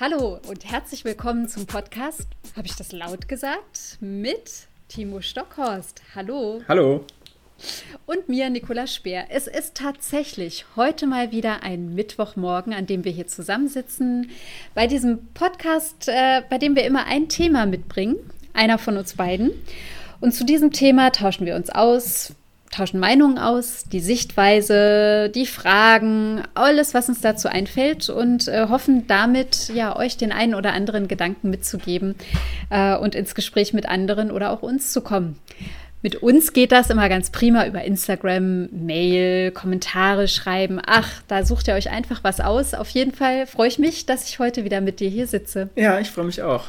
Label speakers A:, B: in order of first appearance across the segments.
A: Hallo und herzlich willkommen zum Podcast. Habe ich das laut gesagt? Mit Timo Stockhorst. Hallo.
B: Hallo.
A: Und mir, Nicola Speer. Es ist tatsächlich heute mal wieder ein Mittwochmorgen, an dem wir hier zusammensitzen. Bei diesem Podcast, äh, bei dem wir immer ein Thema mitbringen, einer von uns beiden. Und zu diesem Thema tauschen wir uns aus, tauschen Meinungen aus, die Sichtweise, die Fragen, alles, was uns dazu einfällt und äh, hoffen damit, ja, euch den einen oder anderen Gedanken mitzugeben äh, und ins Gespräch mit anderen oder auch uns zu kommen. Mit uns geht das immer ganz prima über Instagram, Mail, Kommentare schreiben. Ach, da sucht ihr euch einfach was aus. Auf jeden Fall freue ich mich, dass ich heute wieder mit dir hier sitze.
B: Ja, ich freue mich auch.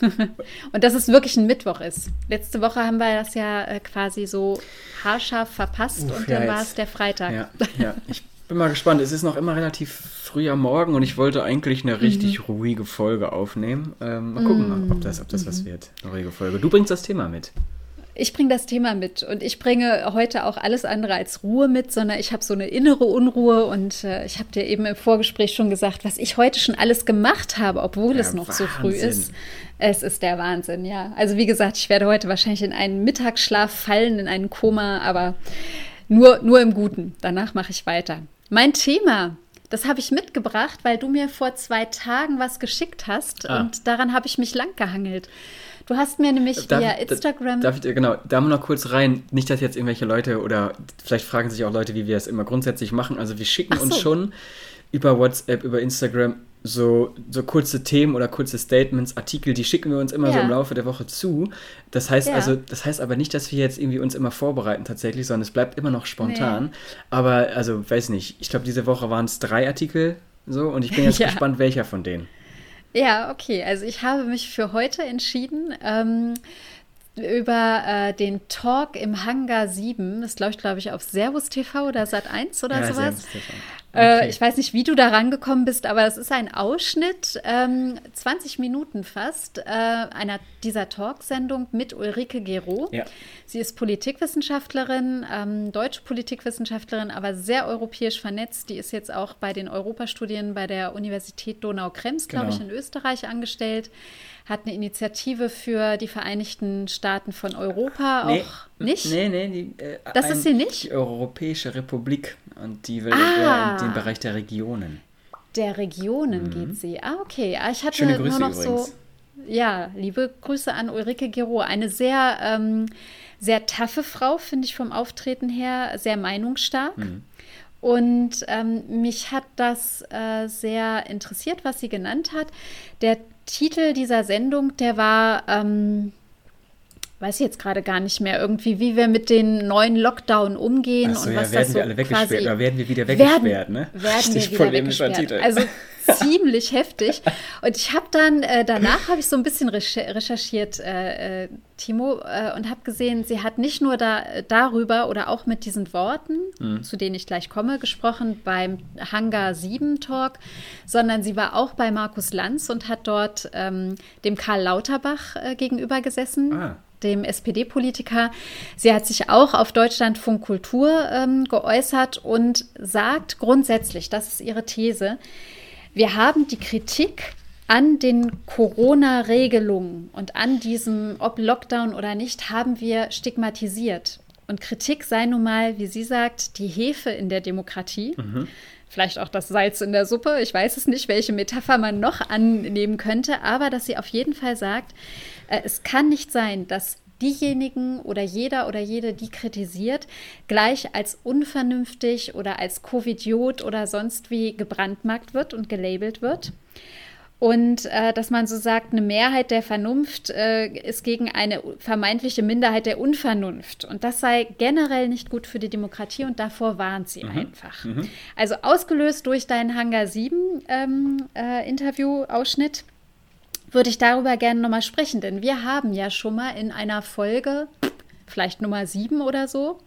A: und dass es wirklich ein Mittwoch ist. Letzte Woche haben wir das ja äh, quasi so haarscharf verpasst Uff, und dann ja, war es der Freitag.
B: Ja, ja, ich bin mal gespannt. Es ist noch immer relativ früh am Morgen und ich wollte eigentlich eine richtig mhm. ruhige Folge aufnehmen. Ähm, mal gucken, mhm. ob das, ob das mhm. was wird. Eine ruhige Folge. Du bringst das Thema mit.
A: Ich bringe das Thema mit und ich bringe heute auch alles andere als Ruhe mit, sondern ich habe so eine innere Unruhe und äh, ich habe dir eben im Vorgespräch schon gesagt, was ich heute schon alles gemacht habe, obwohl ja, es noch Wahnsinn. so früh ist. Es ist der Wahnsinn, ja. Also wie gesagt, ich werde heute wahrscheinlich in einen Mittagsschlaf fallen, in einen Koma, aber nur, nur im Guten. Danach mache ich weiter. Mein Thema, das habe ich mitgebracht, weil du mir vor zwei Tagen was geschickt hast ah. und daran habe ich mich lang gehangelt. Du hast mir nämlich darf, via Instagram.
B: Darf ich, genau, da mal noch kurz rein. Nicht, dass jetzt irgendwelche Leute oder vielleicht fragen sich auch Leute, wie wir es immer grundsätzlich machen. Also wir schicken so. uns schon über WhatsApp, über Instagram so, so kurze Themen oder kurze Statements, Artikel, die schicken wir uns immer ja. so im Laufe der Woche zu. Das heißt ja. also, das heißt aber nicht, dass wir jetzt irgendwie uns immer vorbereiten tatsächlich, sondern es bleibt immer noch spontan. Nee. Aber also, weiß nicht, ich glaube, diese Woche waren es drei Artikel so und ich bin jetzt ja. gespannt, welcher von denen.
A: Ja, okay. Also ich habe mich für heute entschieden. Ähm, über äh, den Talk im Hangar 7, das ich, glaube ich, auf Servus TV oder Sat 1 oder ja, sowas. Äh, okay. Äh, ich weiß nicht, wie du da rangekommen bist, aber es ist ein Ausschnitt, ähm, 20 Minuten fast, äh, einer dieser Talksendung mit Ulrike Gero. Ja. Sie ist Politikwissenschaftlerin, ähm, deutsche Politikwissenschaftlerin, aber sehr europäisch vernetzt. Die ist jetzt auch bei den Europastudien bei der Universität Donau-Krems, glaube genau. ich, in Österreich angestellt hat eine Initiative für die Vereinigten Staaten von Europa nee, auch nicht?
B: Nee, nee, die,
A: äh, das ein, ist sie nicht?
B: Die Europäische Republik und die will ah, in den Bereich der Regionen.
A: Der Regionen mhm. geht sie. Ah, okay. Ah, ich hatte Schöne Grüße nur noch übrigens. so. Ja, liebe Grüße an Ulrike Gero. Eine sehr, ähm, sehr taffe Frau, finde ich vom Auftreten her, sehr meinungsstark. Mhm. Und ähm, mich hat das äh, sehr interessiert, was sie genannt hat. Der Titel dieser Sendung, der war, ähm, weiß ich jetzt gerade gar nicht mehr, irgendwie, wie wir mit den neuen Lockdown umgehen
B: so,
A: und
B: ja,
A: was
B: werden das
A: so
B: wir alle weggesperrt oder werden wir wieder weggesperrt, werden, ne?
A: Werden wir wieder weggesperrt. Titel. Also ziemlich heftig. Und ich habe dann, äh, danach habe ich so ein bisschen recherchiert, äh, äh, Timo, äh, und habe gesehen, sie hat nicht nur da, darüber oder auch mit diesen Worten, mhm. zu denen ich gleich komme, gesprochen beim Hangar 7 Talk, sondern sie war auch bei Markus Lanz und hat dort ähm, dem Karl Lauterbach äh, gegenüber gesessen. Ah dem SPD-Politiker. Sie hat sich auch auf Deutschlandfunk Kultur ähm, geäußert und sagt grundsätzlich, das ist ihre These, wir haben die Kritik an den Corona-Regelungen und an diesem, ob Lockdown oder nicht, haben wir stigmatisiert. Und Kritik sei nun mal, wie sie sagt, die Hefe in der Demokratie. Mhm. Vielleicht auch das Salz in der Suppe. Ich weiß es nicht, welche Metapher man noch annehmen könnte, aber dass sie auf jeden Fall sagt, äh, es kann nicht sein, dass diejenigen oder jeder oder jede, die kritisiert, gleich als unvernünftig oder als Covidiot oder sonst wie gebrandmarkt wird und gelabelt wird. Und äh, dass man so sagt, eine Mehrheit der Vernunft äh, ist gegen eine vermeintliche Minderheit der Unvernunft. Und das sei generell nicht gut für die Demokratie und davor warnt sie mhm. einfach. Mhm. Also ausgelöst durch deinen Hangar 7 ähm, äh, würde ich darüber gerne nochmal sprechen, denn wir haben ja schon mal in einer Folge, vielleicht Nummer sieben oder so,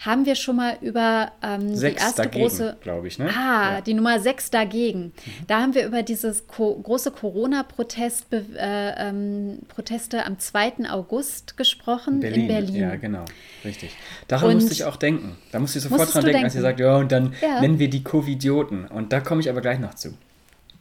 A: haben wir schon mal über ähm,
B: die erste dagegen, große,
A: glaube ich, ne? Ah, ja. die Nummer sechs dagegen. Mhm. Da haben wir über dieses co große Corona-Protest äh, ähm, Proteste am 2. August gesprochen Berlin. in Berlin.
B: Ja, genau, richtig. Daran und musste ich auch denken. Da musste ich sofort dran denken, denken, als ihr sagt, ja, und dann ja. nennen wir die Covidioten. Und da komme ich aber gleich noch zu.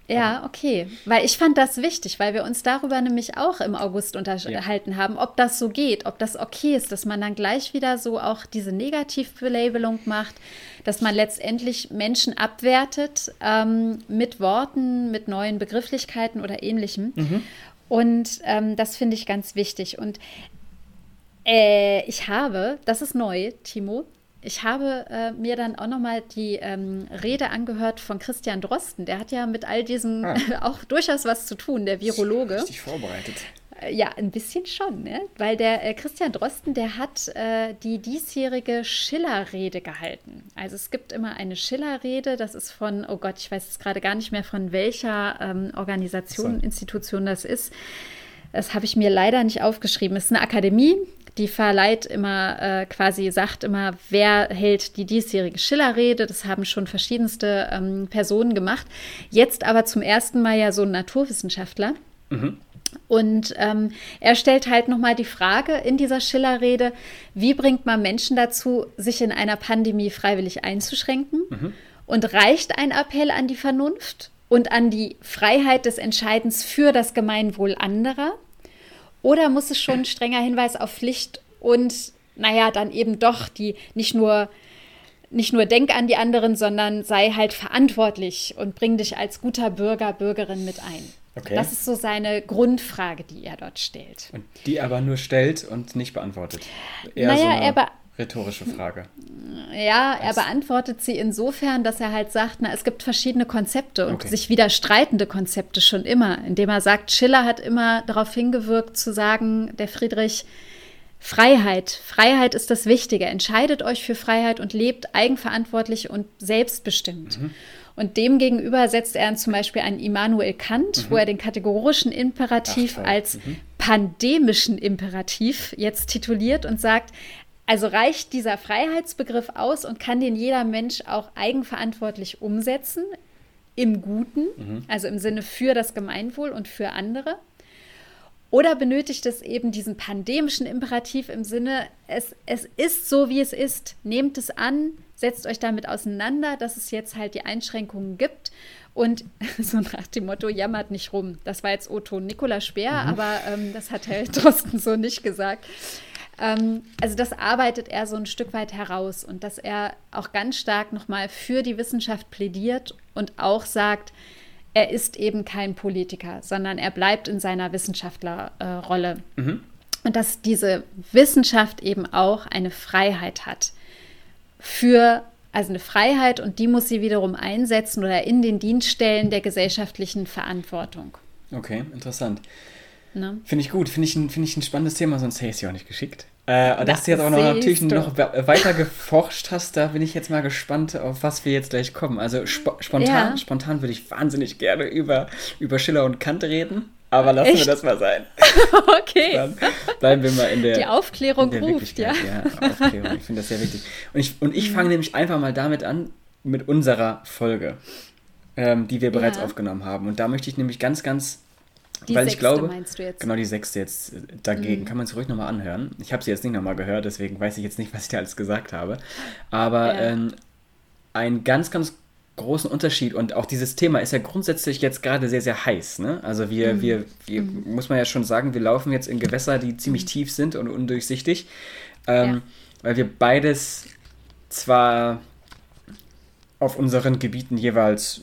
A: Ja, okay. Weil ich fand das wichtig, weil wir uns darüber nämlich auch im August unterhalten ja. haben, ob das so geht, ob das okay ist, dass man dann gleich wieder so auch diese Negativbelabelung macht, dass man letztendlich Menschen abwertet ähm, mit Worten, mit neuen Begrifflichkeiten oder ähnlichem. Mhm. Und ähm, das finde ich ganz wichtig. Und äh, ich habe, das ist neu, Timo, ich habe äh, mir dann auch nochmal die ähm, Rede angehört von Christian Drosten. Der hat ja mit all diesem ah. auch durchaus was zu tun, der Virologe.
B: Richtig vorbereitet.
A: Äh, ja, ein bisschen schon, ne? weil der äh, Christian Drosten, der hat äh, die diesjährige Schiller-Rede gehalten. Also es gibt immer eine Schiller-Rede, das ist von, oh Gott, ich weiß jetzt gerade gar nicht mehr von welcher ähm, Organisation, so. Institution das ist. Das habe ich mir leider nicht aufgeschrieben. Es ist eine Akademie, die verleiht immer äh, quasi, sagt immer, wer hält die diesjährige Schillerrede. Das haben schon verschiedenste ähm, Personen gemacht. Jetzt aber zum ersten Mal ja so ein Naturwissenschaftler. Mhm. Und ähm, er stellt halt nochmal die Frage in dieser Schillerrede, wie bringt man Menschen dazu, sich in einer Pandemie freiwillig einzuschränken? Mhm. Und reicht ein Appell an die Vernunft und an die Freiheit des Entscheidens für das Gemeinwohl anderer? Oder muss es schon ein strenger Hinweis auf Pflicht und, naja, dann eben doch die nicht nur nicht nur denk an die anderen, sondern sei halt verantwortlich und bring dich als guter Bürger, Bürgerin mit ein. Okay. Das ist so seine Grundfrage, die er dort stellt.
B: Und die aber nur stellt und nicht beantwortet. Eher naja, so er rhetorische Frage.
A: Ja, er beantwortet sie insofern, dass er halt sagt, na, es gibt verschiedene Konzepte und okay. sich widerstreitende Konzepte schon immer, indem er sagt, Schiller hat immer darauf hingewirkt zu sagen, der Friedrich, Freiheit. Freiheit ist das Wichtige. Entscheidet euch für Freiheit und lebt eigenverantwortlich und selbstbestimmt. Mhm. Und demgegenüber setzt er zum Beispiel einen Immanuel Kant, mhm. wo er den kategorischen Imperativ Ach, als mhm. pandemischen Imperativ jetzt tituliert und sagt, also reicht dieser Freiheitsbegriff aus und kann den jeder Mensch auch eigenverantwortlich umsetzen, im Guten, mhm. also im Sinne für das Gemeinwohl und für andere? Oder benötigt es eben diesen pandemischen Imperativ im Sinne, es, es ist so, wie es ist, nehmt es an, setzt euch damit auseinander, dass es jetzt halt die Einschränkungen gibt und so nach dem Motto, jammert nicht rum. Das war jetzt Otto Nikola Speer, mhm. aber ähm, das hat Herr Drosten so nicht gesagt. Ähm, also das arbeitet er so ein Stück weit heraus und dass er auch ganz stark nochmal für die Wissenschaft plädiert und auch sagt, er ist eben kein Politiker, sondern er bleibt in seiner Wissenschaftlerrolle. Äh, mhm. Und dass diese Wissenschaft eben auch eine Freiheit hat für, also eine Freiheit und die muss sie wiederum einsetzen oder in den Dienststellen der gesellschaftlichen Verantwortung.
B: Okay, interessant. Ne? Finde ich gut, finde ich, ein, find ich ein spannendes Thema, sonst hätte ich es ja auch nicht geschickt. Äh, dass du jetzt auch noch natürlich du. noch weiter geforscht hast, da bin ich jetzt mal gespannt, auf was wir jetzt gleich kommen. Also sp spontan, ja. spontan würde ich wahnsinnig gerne über, über Schiller und Kant reden, aber lassen Echt? wir das mal sein.
A: okay.
B: Dann bleiben wir mal in der.
A: Die Aufklärung der ruft, ja.
B: Ja, Aufklärung. Ich finde das sehr wichtig. Und ich, und ich fange nämlich einfach mal damit an, mit unserer Folge, ähm, die wir bereits ja. aufgenommen haben. Und da möchte ich nämlich ganz, ganz die Weil sechste, ich glaube, meinst du jetzt? Genau, die sechste jetzt dagegen. Mhm. Kann man es ruhig nochmal anhören. Ich habe sie jetzt nicht nochmal gehört, deswegen weiß ich jetzt nicht, was ich da alles gesagt habe. Aber ja. ähm, einen ganz, ganz großen Unterschied und auch dieses Thema ist ja grundsätzlich jetzt gerade sehr, sehr heiß. Ne? Also wir, mhm. wir, wir mhm. muss man ja schon sagen, wir laufen jetzt in Gewässer, die ziemlich mhm. tief sind und undurchsichtig, ähm, ja. weil wir beides zwar auf unseren Gebieten jeweils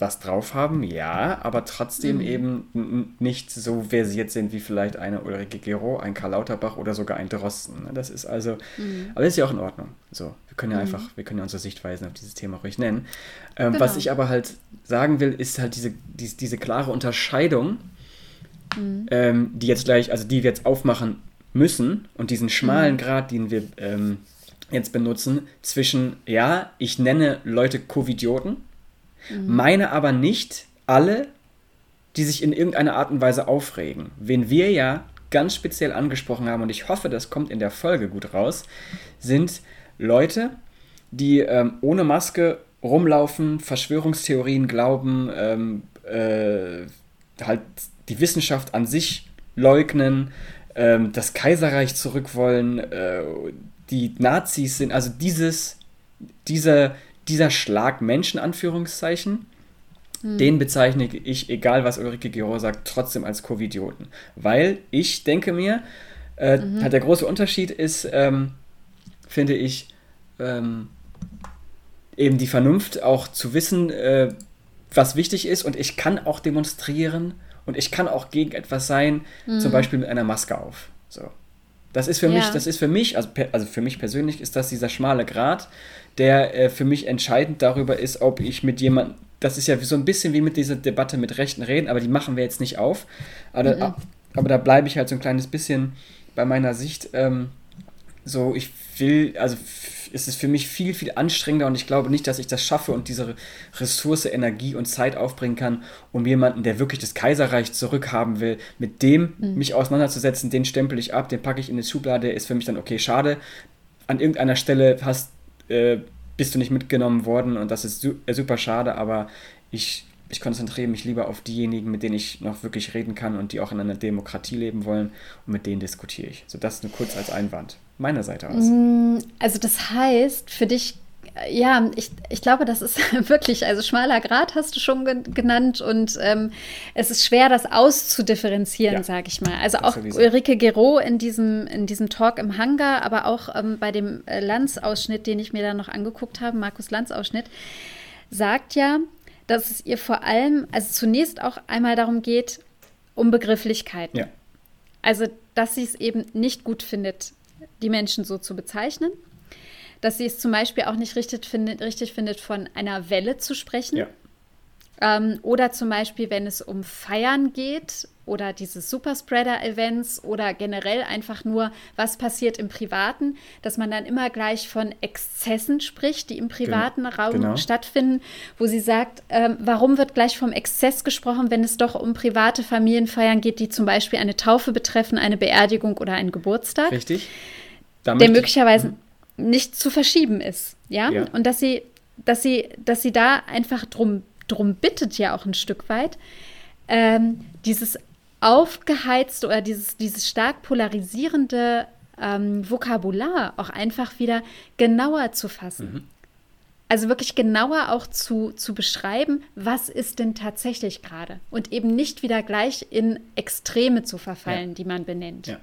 B: was drauf haben, ja, aber trotzdem mhm. eben nicht so versiert sind wie vielleicht eine Ulrike Gero, ein Karl Lauterbach oder sogar ein Drosten. Ne? Das ist also, mhm. aber das ist ja auch in Ordnung. So, wir können ja mhm. einfach, wir können ja unsere Sichtweisen auf dieses Thema ruhig nennen. Ähm, genau. Was ich aber halt sagen will, ist halt diese, diese, diese klare Unterscheidung, mhm. ähm, die jetzt gleich, also die wir jetzt aufmachen müssen und diesen schmalen mhm. Grad, den wir ähm, jetzt benutzen, zwischen, ja, ich nenne Leute Covidioten, Mhm. Meine aber nicht alle, die sich in irgendeiner Art und Weise aufregen. Wen wir ja ganz speziell angesprochen haben, und ich hoffe, das kommt in der Folge gut raus, sind Leute, die ähm, ohne Maske rumlaufen, Verschwörungstheorien glauben, ähm, äh, halt die Wissenschaft an sich leugnen, ähm, das Kaiserreich zurück wollen, äh, die Nazis sind, also dieses, diese dieser Schlag Menschen, Anführungszeichen, hm. den bezeichne ich, egal was Ulrike Gero sagt, trotzdem als Covidioten. Weil ich denke mir, äh, mhm. der große Unterschied ist, ähm, finde ich, ähm, eben die Vernunft auch zu wissen, äh, was wichtig ist und ich kann auch demonstrieren und ich kann auch gegen etwas sein, mhm. zum Beispiel mit einer Maske auf. So. Das ist für ja. mich, das ist für mich, also, also für mich persönlich ist das dieser schmale Grat, der äh, für mich entscheidend darüber ist, ob ich mit jemandem, das ist ja so ein bisschen wie mit dieser Debatte mit Rechten reden, aber die machen wir jetzt nicht auf. Aber, mhm. aber da bleibe ich halt so ein kleines bisschen bei meiner Sicht. Ähm, so, ich will, also ist es für mich viel, viel anstrengender und ich glaube nicht, dass ich das schaffe und diese Ressource, Energie und Zeit aufbringen kann, um jemanden, der wirklich das Kaiserreich zurückhaben will, mit dem mhm. mich auseinanderzusetzen, den stempel ich ab, den packe ich in die Schublade, ist für mich dann okay, schade. An irgendeiner Stelle hast, äh, bist du nicht mitgenommen worden und das ist su äh, super schade, aber ich ich konzentriere mich lieber auf diejenigen, mit denen ich noch wirklich reden kann und die auch in einer Demokratie leben wollen und mit denen diskutiere ich. So das nur kurz als Einwand meiner Seite aus.
A: Mm, also das heißt, für dich, ja, ich, ich glaube, das ist wirklich, also schmaler Grad hast du schon genannt und ähm, es ist schwer, das auszudifferenzieren, ja, sage ich mal. Also auch sowieso. Ulrike Gero in diesem, in diesem Talk im Hangar, aber auch ähm, bei dem äh, Lanz-Ausschnitt, den ich mir da noch angeguckt habe, Markus Lanz-Ausschnitt, sagt ja, dass es ihr vor allem, also zunächst auch einmal darum geht, um Begrifflichkeiten. Ja. Also, dass sie es eben nicht gut findet, die Menschen so zu bezeichnen. Dass sie es zum Beispiel auch nicht richtig findet, richtig findet von einer Welle zu sprechen. Ja. Ähm, oder zum Beispiel, wenn es um Feiern geht oder diese Superspreader-Events oder generell einfach nur, was passiert im Privaten, dass man dann immer gleich von Exzessen spricht, die im privaten genau. Raum genau. stattfinden, wo sie sagt, ähm, warum wird gleich vom Exzess gesprochen, wenn es doch um private Familienfeiern geht, die zum Beispiel eine Taufe betreffen, eine Beerdigung oder einen Geburtstag.
B: Richtig.
A: der möglicherweise mhm. nicht zu verschieben ist. Ja? ja? Und dass sie, dass sie, dass sie da einfach drum, drum bittet, ja auch ein Stück weit, ähm, dieses aufgeheizte oder dieses, dieses stark polarisierende ähm, Vokabular auch einfach wieder genauer zu fassen. Mhm. Also wirklich genauer auch zu, zu beschreiben, was ist denn tatsächlich gerade und eben nicht wieder gleich in Extreme zu verfallen, ja. die man benennt.
B: Ja.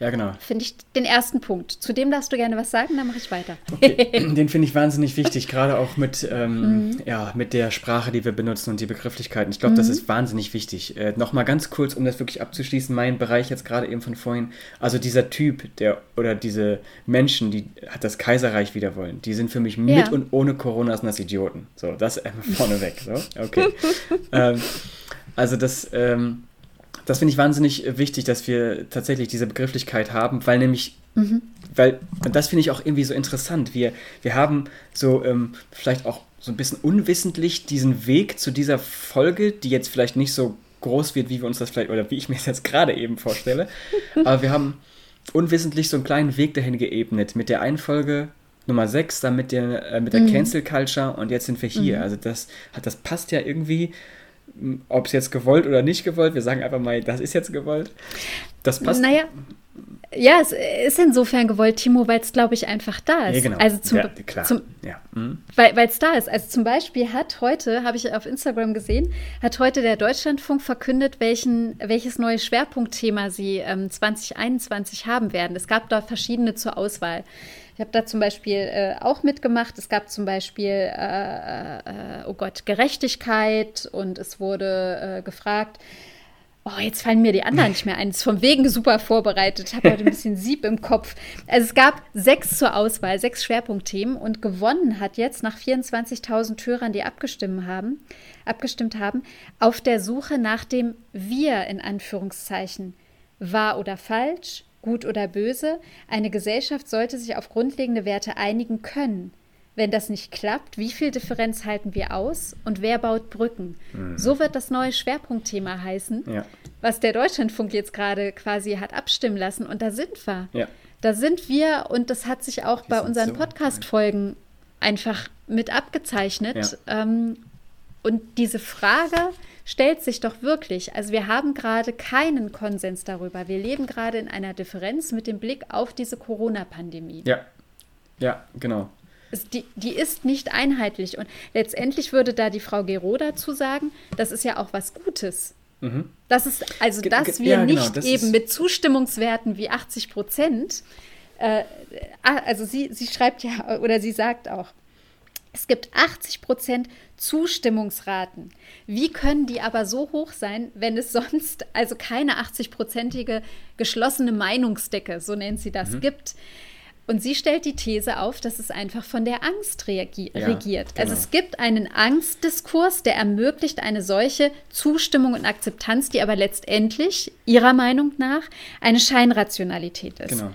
B: Ja, genau.
A: Finde ich den ersten Punkt. Zu dem darfst du gerne was sagen, dann mache ich weiter.
B: Okay. Den finde ich wahnsinnig wichtig, gerade auch mit, ähm, mhm. ja, mit der Sprache, die wir benutzen und die Begrifflichkeiten. Ich glaube, mhm. das ist wahnsinnig wichtig. Äh, Nochmal ganz kurz, um das wirklich abzuschließen, mein Bereich jetzt gerade eben von vorhin. Also dieser Typ, der oder diese Menschen, die das Kaiserreich wieder wollen, die sind für mich mit ja. und ohne Corona sind das Idioten. So, das einfach vorneweg. So, okay. ähm, also das. Ähm, das finde ich wahnsinnig äh, wichtig, dass wir tatsächlich diese Begrifflichkeit haben, weil nämlich, mhm. weil, und das finde ich auch irgendwie so interessant, wir, wir haben so ähm, vielleicht auch so ein bisschen unwissentlich diesen Weg zu dieser Folge, die jetzt vielleicht nicht so groß wird, wie wir uns das vielleicht, oder wie ich mir das jetzt gerade eben vorstelle, aber wir haben unwissentlich so einen kleinen Weg dahin geebnet mit der einen Folge Nummer 6, dann mit der, äh, mit der mhm. Cancel Culture und jetzt sind wir hier. Mhm. Also das, das passt ja irgendwie ob es jetzt gewollt oder nicht gewollt, wir sagen einfach mal, das ist jetzt gewollt. Das passt.
A: Naja, ja, es ist insofern gewollt, Timo, weil es, glaube ich, einfach da ist.
B: Ja, genau.
A: Also zum,
B: ja, klar.
A: Zum, ja. Mhm. Weil es da ist. Also zum Beispiel hat heute, habe ich auf Instagram gesehen, hat heute der Deutschlandfunk verkündet, welchen, welches neue Schwerpunktthema sie ähm, 2021 haben werden. Es gab da verschiedene zur Auswahl. Ich habe da zum Beispiel äh, auch mitgemacht. Es gab zum Beispiel, äh, äh, oh Gott, Gerechtigkeit und es wurde äh, gefragt, Oh, jetzt fallen mir die anderen nicht mehr ein. Ist vom Wegen super vorbereitet. Ich habe heute ein bisschen Sieb im Kopf. Also es gab sechs zur Auswahl, sechs Schwerpunktthemen und gewonnen hat jetzt nach 24.000 Hörern, die abgestimmt haben, abgestimmt haben, auf der Suche nach dem Wir in Anführungszeichen. Wahr oder falsch, gut oder böse, eine Gesellschaft sollte sich auf grundlegende Werte einigen können. Wenn das nicht klappt, wie viel Differenz halten wir aus und wer baut Brücken? Mhm. So wird das neue Schwerpunktthema heißen, ja. was der Deutschlandfunk jetzt gerade quasi hat abstimmen lassen. Und da sind wir. Ja. Da sind wir und das hat sich auch wir bei unseren so Podcast-Folgen einfach mit abgezeichnet. Ja. Ähm, und diese Frage, stellt sich doch wirklich, also wir haben gerade keinen Konsens darüber. Wir leben gerade in einer Differenz mit dem Blick auf diese Corona-Pandemie.
B: Ja, ja, genau.
A: die, die ist nicht einheitlich. Und letztendlich würde da die Frau Gero dazu sagen, das ist ja auch was Gutes. Mhm. Das ist, also, dass wir ja, genau, nicht das eben mit Zustimmungswerten wie 80 Prozent, äh, also sie, sie schreibt ja, oder sie sagt auch, es gibt 80 Prozent Zustimmungsraten. Wie können die aber so hoch sein, wenn es sonst also keine 80-prozentige geschlossene Meinungsdecke, so nennt sie das, mhm. gibt? Und sie stellt die These auf, dass es einfach von der Angst reagiert. Ja, also genau. Also es gibt einen Angstdiskurs, der ermöglicht eine solche Zustimmung und Akzeptanz, die aber letztendlich ihrer Meinung nach eine Scheinrationalität ist. Genau.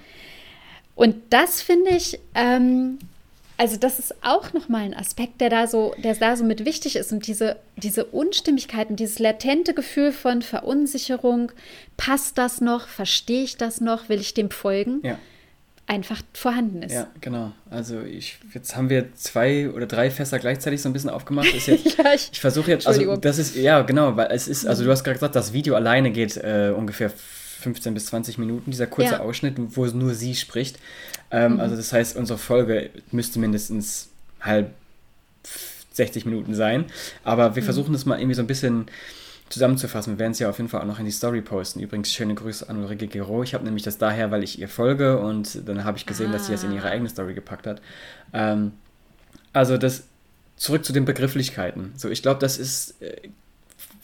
A: Und das finde ich, ähm, also das ist auch nochmal ein Aspekt, der da so, der da so mit wichtig ist und diese, diese Unstimmigkeit und dieses latente Gefühl von Verunsicherung, passt das noch, verstehe ich das noch, will ich dem folgen? Ja einfach vorhanden ist.
B: Ja, genau. Also ich, jetzt haben wir zwei oder drei Fässer gleichzeitig so ein bisschen aufgemacht. Jetzt, ja, ich, ich versuche jetzt, also das ist, ja genau, weil es ist, also du hast gerade gesagt, das Video alleine geht äh, ungefähr 15 bis 20 Minuten, dieser kurze ja. Ausschnitt, wo nur sie spricht. Ähm, mhm. Also das heißt, unsere Folge müsste mindestens halb 60 Minuten sein. Aber wir mhm. versuchen das mal irgendwie so ein bisschen zusammenzufassen. Wir werden es ja auf jeden Fall auch noch in die Story posten. Übrigens, schöne Grüße an Ulrike Gero. Ich habe nämlich das daher, weil ich ihr folge und dann habe ich gesehen, ah. dass sie das in ihre ah. eigene Story gepackt hat. Ähm, also das zurück zu den Begrifflichkeiten. So, ich glaube, das ist äh,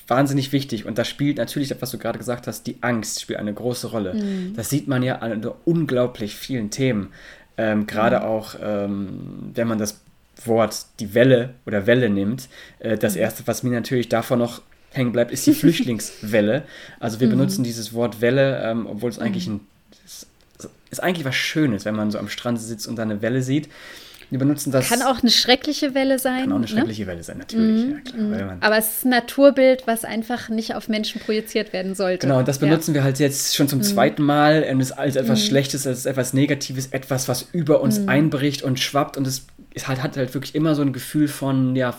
B: wahnsinnig wichtig und da spielt natürlich, was du gerade gesagt hast, die Angst spielt eine große Rolle. Mhm. Das sieht man ja an unglaublich vielen Themen. Ähm, gerade mhm. auch, ähm, wenn man das Wort die Welle oder Welle nimmt. Äh, das mhm. erste, was mir natürlich davon noch hängen bleibt, ist die Flüchtlingswelle. Also wir mhm. benutzen dieses Wort Welle, ähm, obwohl es eigentlich mhm. ein ist, ist eigentlich was Schönes, wenn man so am Strand sitzt und da eine Welle sieht. Wir benutzen das.
A: Kann auch eine schreckliche Welle sein.
B: Kann auch eine ne? schreckliche ne? Welle sein, natürlich.
A: Mm, ja, klar, mm. Aber es ist ein Naturbild, was einfach nicht auf Menschen projiziert werden sollte.
B: Genau, und das benutzen ja. wir halt jetzt schon zum mm. zweiten Mal. Es ist als etwas mhm. Schlechtes, als etwas Negatives, etwas, was über uns mhm. einbricht und schwappt. Und es halt, hat halt wirklich immer so ein Gefühl von, ja,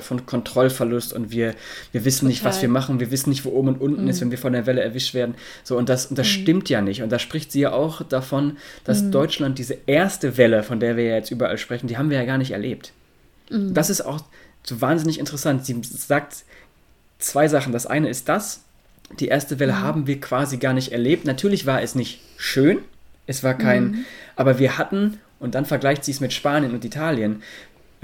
B: von Kontrollverlust und wir, wir wissen Total. nicht, was wir machen, wir wissen nicht, wo oben und unten mhm. ist, wenn wir von der Welle erwischt werden. So, und das, und das mhm. stimmt ja nicht. Und da spricht sie ja auch davon, dass mhm. Deutschland diese erste Welle, von der wir ja jetzt überall sprechen, die haben wir ja gar nicht erlebt. Mhm. Das ist auch so wahnsinnig interessant. Sie sagt zwei Sachen. Das eine ist das, die erste Welle mhm. haben wir quasi gar nicht erlebt. Natürlich war es nicht schön, es war kein, mhm. aber wir hatten, und dann vergleicht sie es mit Spanien und Italien,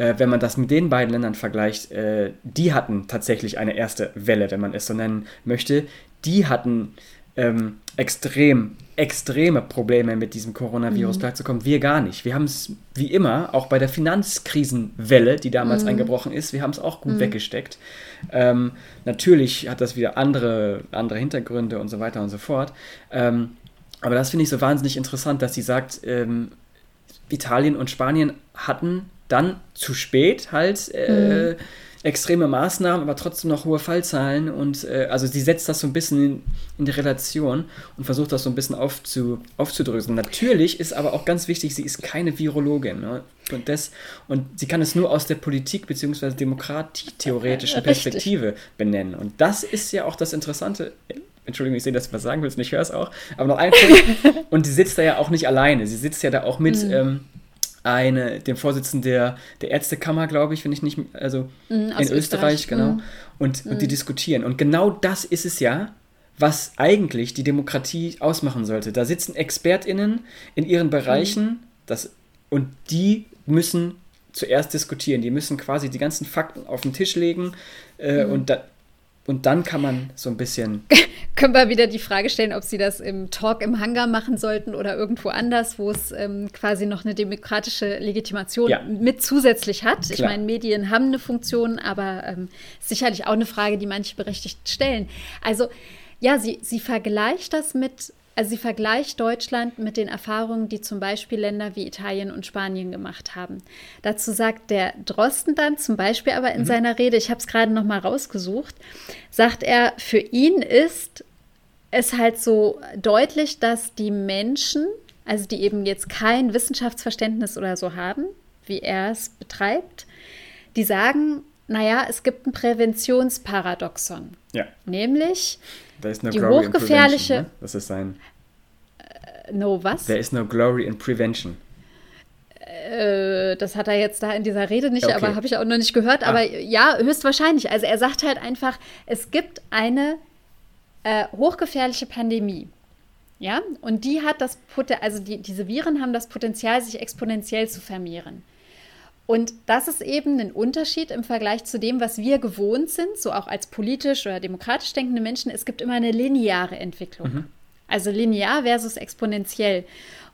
B: äh, wenn man das mit den beiden Ländern vergleicht, äh, die hatten tatsächlich eine erste Welle, wenn man es so nennen möchte. Die hatten ähm, extrem, extreme Probleme mit diesem Coronavirus mhm. klarzukommen. Wir gar nicht. Wir haben es wie immer, auch bei der Finanzkrisenwelle, die damals mhm. eingebrochen ist, wir haben es auch gut mhm. weggesteckt. Ähm, natürlich hat das wieder andere, andere Hintergründe und so weiter und so fort. Ähm, aber das finde ich so wahnsinnig interessant, dass sie sagt, ähm, Italien und Spanien hatten dann zu spät halt äh, mhm. extreme Maßnahmen, aber trotzdem noch hohe Fallzahlen. Und äh, also sie setzt das so ein bisschen in, in, die Relation und versucht das so ein bisschen aufzu, aufzudröseln. Natürlich ist aber auch ganz wichtig, sie ist keine Virologin. Ne? Und, das, und sie kann es nur aus der Politik- bzw. demokratietheoretischen Perspektive benennen. Und das ist ja auch das Interessante Entschuldigung, ich sehe, dass du was sagen willst und ich höre es auch. Aber noch ein Punkt. und sie sitzt da ja auch nicht alleine. Sie sitzt ja da auch mit mhm. ähm, eine, dem Vorsitzenden der, der Ärztekammer, glaube ich, wenn ich nicht, also mm, in Österreich, Österreich, genau, mm. Und, und die mhm. diskutieren. Und genau das ist es ja, was eigentlich die Demokratie ausmachen sollte. Da sitzen ExpertInnen in ihren Bereichen mhm. das, und die müssen zuerst diskutieren. Die müssen quasi die ganzen Fakten auf den Tisch legen äh, mhm. und da, und dann kann man so ein bisschen.
A: Können wir wieder die Frage stellen, ob Sie das im Talk im Hangar machen sollten oder irgendwo anders, wo es ähm, quasi noch eine demokratische Legitimation ja. mit zusätzlich hat. Klar. Ich meine, Medien haben eine Funktion, aber ähm, sicherlich auch eine Frage, die manche berechtigt stellen. Also ja, sie, sie vergleicht das mit also sie vergleicht Deutschland mit den Erfahrungen, die zum Beispiel Länder wie Italien und Spanien gemacht haben. Dazu sagt der Drosten dann zum Beispiel aber in mhm. seiner Rede, ich habe es gerade noch mal rausgesucht, sagt er, für ihn ist es halt so deutlich, dass die Menschen, also die eben jetzt kein Wissenschaftsverständnis oder so haben, wie er es betreibt, die sagen, naja, es gibt ein Präventionsparadoxon. Ja. Nämlich no die hochgefährliche.
B: Ne? Das ist sein.
A: Äh, no was?
B: There is no glory in prevention.
A: Äh, das hat er jetzt da in dieser Rede nicht, okay. aber habe ich auch noch nicht gehört. Ah. Aber ja, höchstwahrscheinlich. Also er sagt halt einfach, es gibt eine äh, hochgefährliche Pandemie. Ja, und die hat das Potenzial, also die, diese Viren haben das Potenzial, sich exponentiell zu vermehren. Und das ist eben ein Unterschied im Vergleich zu dem, was wir gewohnt sind, so auch als politisch oder demokratisch denkende Menschen. Es gibt immer eine lineare Entwicklung. Mhm. Also linear versus exponentiell.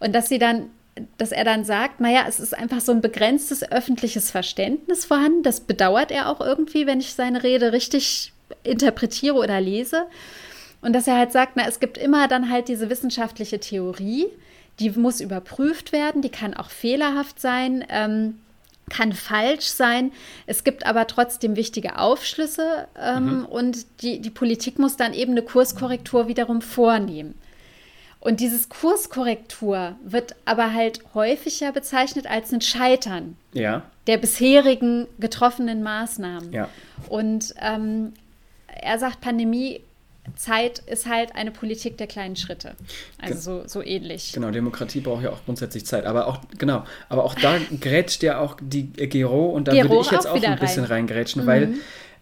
A: Und dass sie dann, dass er dann sagt, naja, es ist einfach so ein begrenztes öffentliches Verständnis vorhanden. Das bedauert er auch irgendwie, wenn ich seine Rede richtig interpretiere oder lese. Und dass er halt sagt, na, es gibt immer dann halt diese wissenschaftliche Theorie, die muss überprüft werden, die kann auch fehlerhaft sein. Ähm, kann falsch sein. Es gibt aber trotzdem wichtige Aufschlüsse ähm, mhm. und die, die Politik muss dann eben eine Kurskorrektur wiederum vornehmen. Und dieses Kurskorrektur wird aber halt häufiger bezeichnet als ein Scheitern
B: ja.
A: der bisherigen getroffenen Maßnahmen.
B: Ja.
A: Und ähm, er sagt, Pandemie Zeit ist halt eine Politik der kleinen Schritte. Also so, so ähnlich.
B: Genau, Demokratie braucht ja auch grundsätzlich Zeit. Aber auch, genau, aber auch da grätscht ja auch die äh, Gero und da Gero würde ich jetzt auch, auch ein bisschen rein. reingrätschen, mhm. weil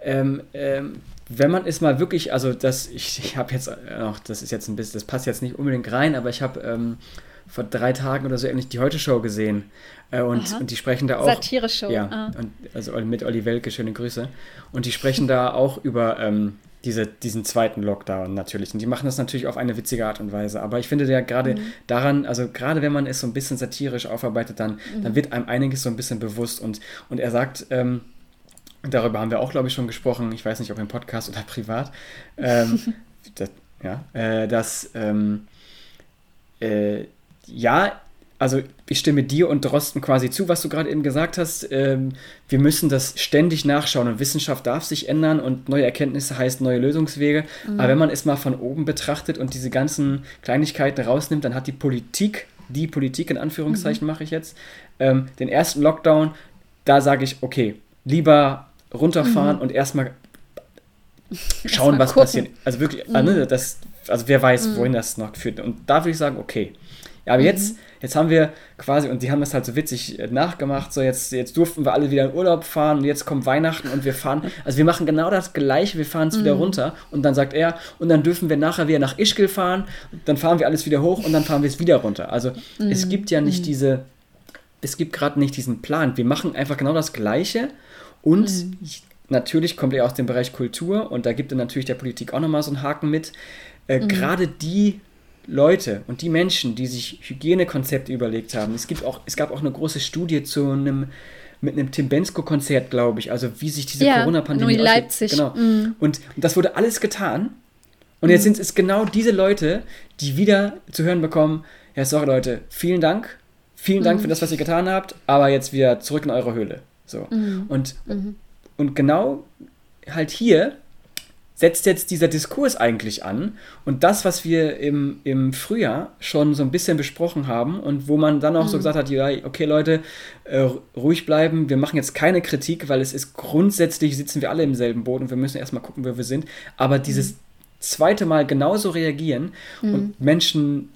B: ähm, ähm, wenn man es mal wirklich, also das, ich, ich habe jetzt auch, das ist jetzt ein bisschen, das passt jetzt nicht unbedingt rein, aber ich habe ähm, vor drei Tagen oder so ähnlich die Heute-Show gesehen. Äh, und, und die sprechen da auch.
A: Satire-Show.
B: Ja, ah. und, also mit Olli Welke, schöne Grüße. Und die sprechen da auch über ähm, diese, diesen zweiten Lockdown natürlich. Und die machen das natürlich auf eine witzige Art und Weise. Aber ich finde ja gerade mhm. daran, also gerade wenn man es so ein bisschen satirisch aufarbeitet, dann, mhm. dann wird einem einiges so ein bisschen bewusst. Und, und er sagt, ähm, darüber haben wir auch, glaube ich, schon gesprochen, ich weiß nicht, ob im Podcast oder privat, ähm, das, ja, äh, dass ähm, äh, ja, also ich stimme dir und Drosten quasi zu, was du gerade eben gesagt hast. Ähm, wir müssen das ständig nachschauen und Wissenschaft darf sich ändern und neue Erkenntnisse heißt neue Lösungswege. Mhm. Aber wenn man es mal von oben betrachtet und diese ganzen Kleinigkeiten rausnimmt, dann hat die Politik, die Politik in Anführungszeichen mhm. mache ich jetzt, ähm, den ersten Lockdown, da sage ich, okay, lieber runterfahren mhm. und erstmal schauen, was gucken. passiert. Also wirklich, mhm. also, das, also wer weiß, mhm. wohin das noch führt. Und da würde ich sagen, okay. Ja, aber jetzt Jetzt haben wir quasi, und die haben das halt so witzig äh, nachgemacht, so jetzt, jetzt durften wir alle wieder in Urlaub fahren und jetzt kommt Weihnachten und wir fahren, also wir machen genau das Gleiche, wir fahren es mhm. wieder runter und dann sagt er, und dann dürfen wir nachher wieder nach Ischgl fahren, dann fahren wir alles wieder hoch und dann fahren wir es wieder runter. Also mhm. es gibt ja nicht mhm. diese, es gibt gerade nicht diesen Plan. Wir machen einfach genau das Gleiche und mhm. natürlich kommt er aus dem Bereich Kultur und da gibt er natürlich der Politik auch nochmal so einen Haken mit. Äh, mhm. Gerade die Leute und die Menschen, die sich Hygienekonzepte überlegt haben, es, gibt auch, es gab auch eine große Studie zu einem mit einem Tim Bensko-Konzert, glaube ich, also wie sich diese ja, Corona-Pandemie
A: Leipzig.
B: Genau. Mm. Und, und, das wurde alles getan. Und jetzt mm. sind es genau diese Leute, die wieder zu hören bekommen, ja, sorry Leute, vielen Dank, vielen Dank mm. für das, was ihr getan habt, aber jetzt wieder zurück in eure Höhle. So. Mm. Und, und genau halt hier setzt jetzt dieser Diskurs eigentlich an und das, was wir im, im Frühjahr schon so ein bisschen besprochen haben und wo man dann auch mhm. so gesagt hat, ja, okay Leute, äh, ruhig bleiben, wir machen jetzt keine Kritik, weil es ist grundsätzlich, sitzen wir alle im selben Boot und wir müssen erstmal gucken, wer wir sind, aber dieses mhm. zweite Mal genauso reagieren mhm. und Menschen,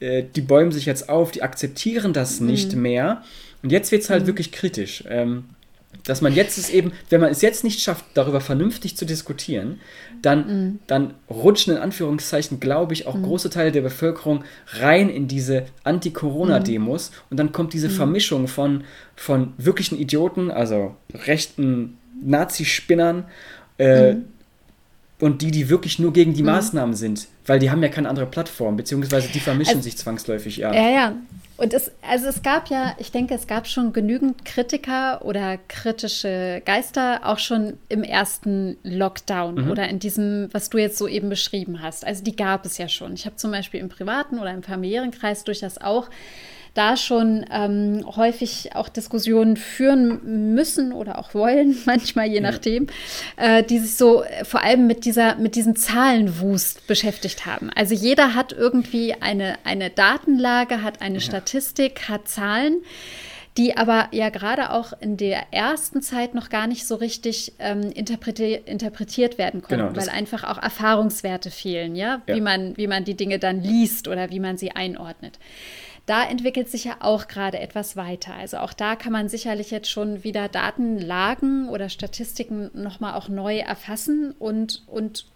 B: äh, die bäumen sich jetzt auf, die akzeptieren das nicht mhm. mehr und jetzt wird es halt mhm. wirklich kritisch. Ähm, dass man jetzt es eben, wenn man es jetzt nicht schafft, darüber vernünftig zu diskutieren, dann, mhm. dann rutschen in Anführungszeichen, glaube ich, auch mhm. große Teile der Bevölkerung rein in diese Anti-Corona-Demos mhm. und dann kommt diese mhm. Vermischung von, von wirklichen Idioten, also rechten Nazi-Spinnern äh, mhm. Und die, die wirklich nur gegen die mhm. Maßnahmen sind, weil die haben ja keine andere Plattform, beziehungsweise die vermischen also, sich zwangsläufig, ja.
A: Ja, ja. Und es, also es gab ja, ich denke, es gab schon genügend Kritiker oder kritische Geister auch schon im ersten Lockdown mhm. oder in diesem, was du jetzt so eben beschrieben hast. Also die gab es ja schon. Ich habe zum Beispiel im privaten oder im familiären Kreis durchaus auch da schon ähm, häufig auch Diskussionen führen müssen oder auch wollen, manchmal je nachdem, äh, die sich so vor allem mit dieser, mit diesem Zahlenwust beschäftigt haben. Also jeder hat irgendwie eine, eine Datenlage, hat eine ja. Statistik, hat Zahlen die aber ja gerade auch in der ersten Zeit noch gar nicht so richtig ähm, interpretiert, interpretiert werden konnten, genau, weil einfach auch Erfahrungswerte fehlen, ja? ja, Wie, man, wie man die Dinge dann liest oder wie man sie einordnet. Da entwickelt sich ja auch gerade etwas weiter. Also auch da kann man sicherlich jetzt schon wieder Datenlagen oder Statistiken nochmal auch neu erfassen und, und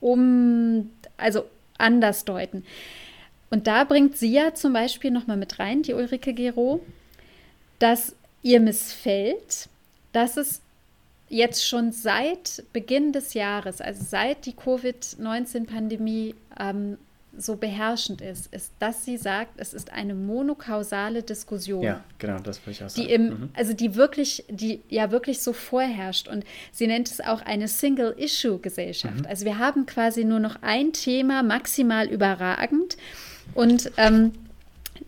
A: um, also anders deuten. Und da bringt sie ja zum Beispiel nochmal mit rein, die Ulrike Gero, dass ihr missfällt, dass es jetzt schon seit Beginn des Jahres, also seit die Covid-19-Pandemie ähm, so beherrschend ist, ist, dass sie sagt, es ist eine monokausale Diskussion.
B: Ja, genau, das wollte ich auch sagen.
A: Die im, mhm. Also die wirklich, die ja wirklich so vorherrscht. Und sie nennt es auch eine Single-Issue-Gesellschaft. Mhm. Also wir haben quasi nur noch ein Thema, maximal überragend. Und ähm,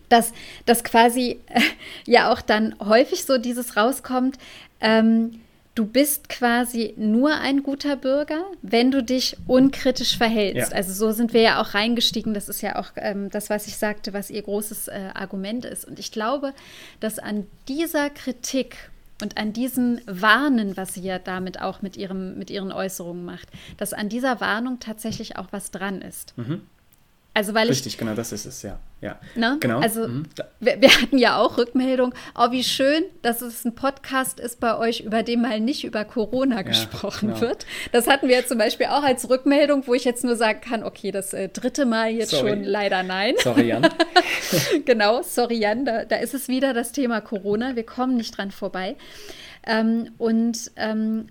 A: dass, dass quasi äh, ja auch dann häufig so dieses rauskommt, ähm, du bist quasi nur ein guter Bürger, wenn du dich unkritisch verhältst. Ja. Also so sind wir ja auch reingestiegen. Das ist ja auch ähm, das, was ich sagte, was ihr großes äh, Argument ist. Und ich glaube, dass an dieser Kritik und an diesem Warnen, was sie ja damit auch mit, ihrem, mit ihren Äußerungen macht, dass an dieser Warnung tatsächlich auch was dran ist. Mhm.
B: Also weil Richtig, ich, genau, das ist es, ja. Ja.
A: Ne? Genau. Also mhm. wir, wir, hatten ja auch Rückmeldung, oh, wie schön, dass es ein Podcast ist bei euch, über den mal nicht über Corona ja, gesprochen genau. wird. Das hatten wir zum Beispiel auch als Rückmeldung, wo ich jetzt nur sagen kann, okay, das äh, dritte Mal jetzt sorry. schon leider nein. Sorry, Jan. genau, sorry, Jan, da, da, ist es wieder das Thema Corona. Wir kommen nicht dran vorbei. Ähm, und ähm,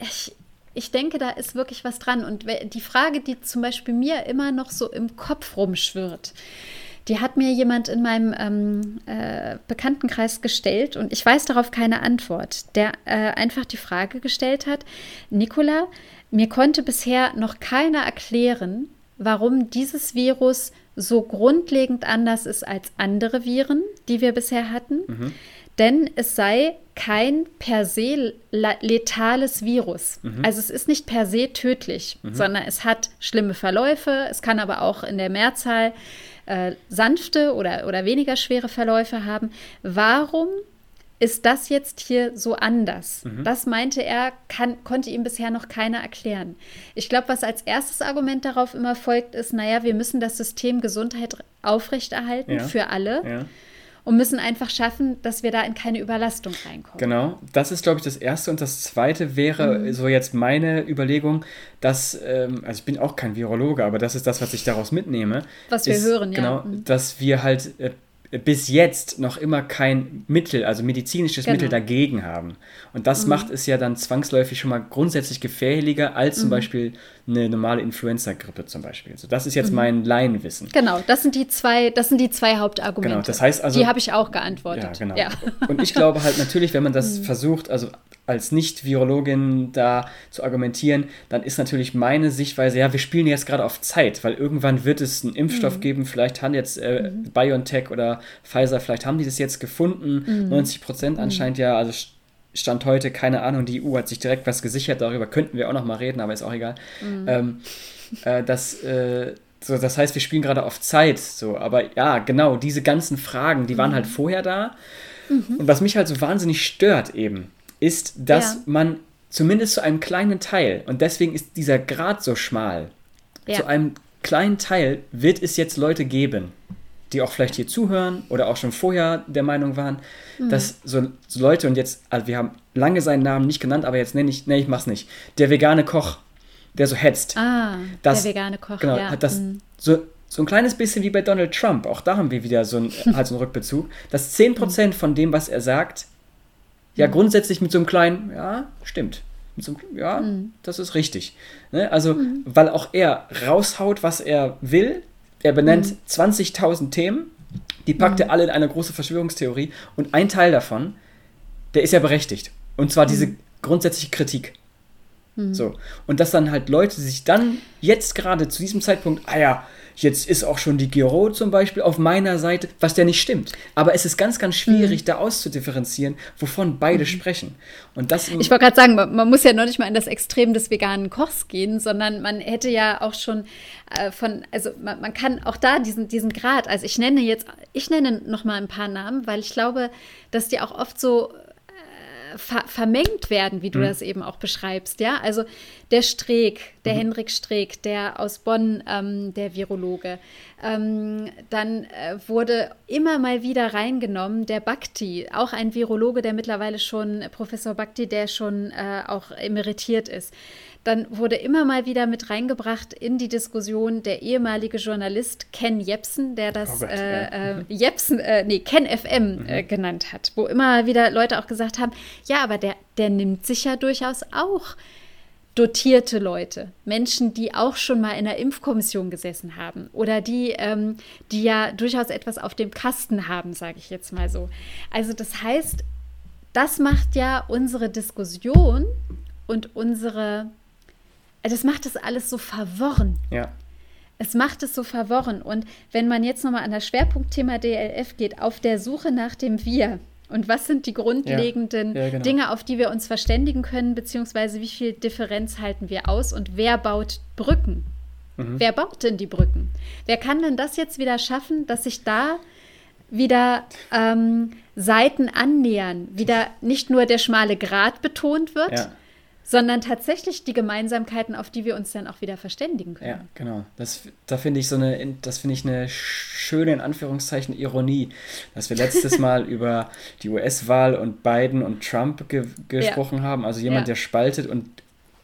A: ich, ich denke, da ist wirklich was dran. Und die Frage, die zum Beispiel mir immer noch so im Kopf rumschwirrt, die hat mir jemand in meinem ähm, äh, Bekanntenkreis gestellt und ich weiß darauf keine Antwort, der äh, einfach die Frage gestellt hat, Nicola, mir konnte bisher noch keiner erklären, warum dieses Virus so grundlegend anders ist als andere Viren, die wir bisher hatten. Mhm denn es sei kein per se letales Virus. Mhm. Also es ist nicht per se tödlich, mhm. sondern es hat schlimme Verläufe. Es kann aber auch in der Mehrzahl äh, sanfte oder, oder weniger schwere Verläufe haben. Warum ist das jetzt hier so anders? Mhm. Das meinte er, kann, konnte ihm bisher noch keiner erklären. Ich glaube, was als erstes Argument darauf immer folgt, ist, naja, wir müssen das System Gesundheit aufrechterhalten ja. für alle. Ja und müssen einfach schaffen, dass wir da in keine Überlastung reinkommen.
B: Genau, das ist, glaube ich, das Erste. Und das Zweite wäre mhm. so jetzt meine Überlegung, dass, ähm, also ich bin auch kein Virologe, aber das ist das, was ich daraus mitnehme.
A: Was wir
B: ist,
A: hören,
B: ja. Genau, mhm. dass wir halt äh, bis jetzt noch immer kein Mittel, also medizinisches genau. Mittel dagegen haben. Und das mhm. macht es ja dann zwangsläufig schon mal grundsätzlich gefährlicher als zum mhm. Beispiel eine normale Influenza-Grippe zum Beispiel. Also das ist jetzt mhm. mein Laienwissen.
A: Genau, das sind die zwei, das sind die zwei Hauptargumente.
B: Genau, das heißt also.
A: Die habe ich auch geantwortet.
B: Ja, genau. Ja. Und ich glaube halt natürlich, wenn man das mhm. versucht, also als Nicht-Virologin da zu argumentieren, dann ist natürlich meine Sichtweise, ja, wir spielen jetzt gerade auf Zeit, weil irgendwann wird es einen Impfstoff mhm. geben, vielleicht haben jetzt äh, mhm. BioNTech oder Pfizer, vielleicht haben die das jetzt gefunden, mhm. 90 Prozent mhm. anscheinend ja, also Stand heute, keine Ahnung, die EU hat sich direkt was gesichert, darüber könnten wir auch noch mal reden, aber ist auch egal. Mhm. Ähm, äh, das, äh, so, das heißt, wir spielen gerade auf Zeit, so, aber ja, genau, diese ganzen Fragen, die waren mhm. halt vorher da. Und was mich halt so wahnsinnig stört eben, ist, dass ja. man zumindest zu einem kleinen Teil, und deswegen ist dieser Grad so schmal, ja. zu einem kleinen Teil wird es jetzt Leute geben, die auch vielleicht hier zuhören oder auch schon vorher der Meinung waren, mhm. dass so, so, Leute, und jetzt, also wir haben lange seinen Namen nicht genannt, aber jetzt nenne ich, nee, ich mach's nicht, der vegane Koch, der so hetzt.
A: Ah, das, der vegane Koch,
B: genau,
A: ja.
B: Hat das mhm. so, so ein kleines bisschen wie bei Donald Trump, auch da haben wir wieder so einen, halt so einen Rückbezug, dass 10% mhm. von dem, was er sagt, ja mhm. grundsätzlich mit so einem kleinen, ja, stimmt. So, ja, mhm. das ist richtig. Ne? Also, mhm. weil auch er raushaut, was er will. Er benennt mhm. 20.000 Themen, die packt er mhm. alle in eine große Verschwörungstheorie und ein Teil davon, der ist ja berechtigt. Und zwar diese mhm. grundsätzliche Kritik. So. Und dass dann halt Leute sich dann jetzt gerade zu diesem Zeitpunkt, ah ja, Jetzt ist auch schon die Giro zum Beispiel auf meiner Seite, was ja nicht stimmt. Aber es ist ganz, ganz schwierig, mhm. da auszudifferenzieren, wovon beide mhm. sprechen. Und das
A: ich wollte gerade sagen, man, man, muss ja noch nicht mal in das Extrem des veganen Kochs gehen, sondern man hätte ja auch schon äh, von, also man, man, kann auch da diesen, diesen Grad, also ich nenne jetzt, ich nenne noch mal ein paar Namen, weil ich glaube, dass die auch oft so ver vermengt werden, wie du mhm. das eben auch beschreibst. Ja, also der Streeck, der mhm. Henrik Streeck, der aus Bonn, ähm, der Virologe, ähm, dann äh, wurde immer mal wieder reingenommen der Bhakti, auch ein Virologe, der mittlerweile schon, Professor Bhakti, der schon äh, auch emeritiert ist. Dann wurde immer mal wieder mit reingebracht in die Diskussion der ehemalige Journalist Ken Jepsen, der das oh Gott, äh, ja. Äh, Jepsen, äh, nee, Ken FM äh, mhm. genannt hat, wo immer wieder Leute auch gesagt haben, ja, aber der, der nimmt sich ja durchaus auch dotierte Leute, Menschen, die auch schon mal in der Impfkommission gesessen haben oder die, ähm, die ja durchaus etwas auf dem Kasten haben, sage ich jetzt mal so. Also das heißt, das macht ja unsere Diskussion und unsere das macht es alles so verworren.
B: Ja.
A: Es macht es so verworren. Und wenn man jetzt nochmal an das Schwerpunktthema DLF geht, auf der Suche nach dem Wir und was sind die grundlegenden ja, ja, genau. Dinge, auf die wir uns verständigen können, beziehungsweise wie viel Differenz halten wir aus und wer baut Brücken? Mhm. Wer baut denn die Brücken? Wer kann denn das jetzt wieder schaffen, dass sich da wieder ähm, Seiten annähern, wieder nicht nur der schmale Grat betont wird, ja sondern tatsächlich die Gemeinsamkeiten, auf die wir uns dann auch wieder verständigen können.
B: Ja, genau. Das, da finde ich so eine, das finde ich eine schöne, in Anführungszeichen, Ironie, dass wir letztes Mal über die US-Wahl und Biden und Trump ge gesprochen ja. haben. Also jemand, ja. der spaltet und,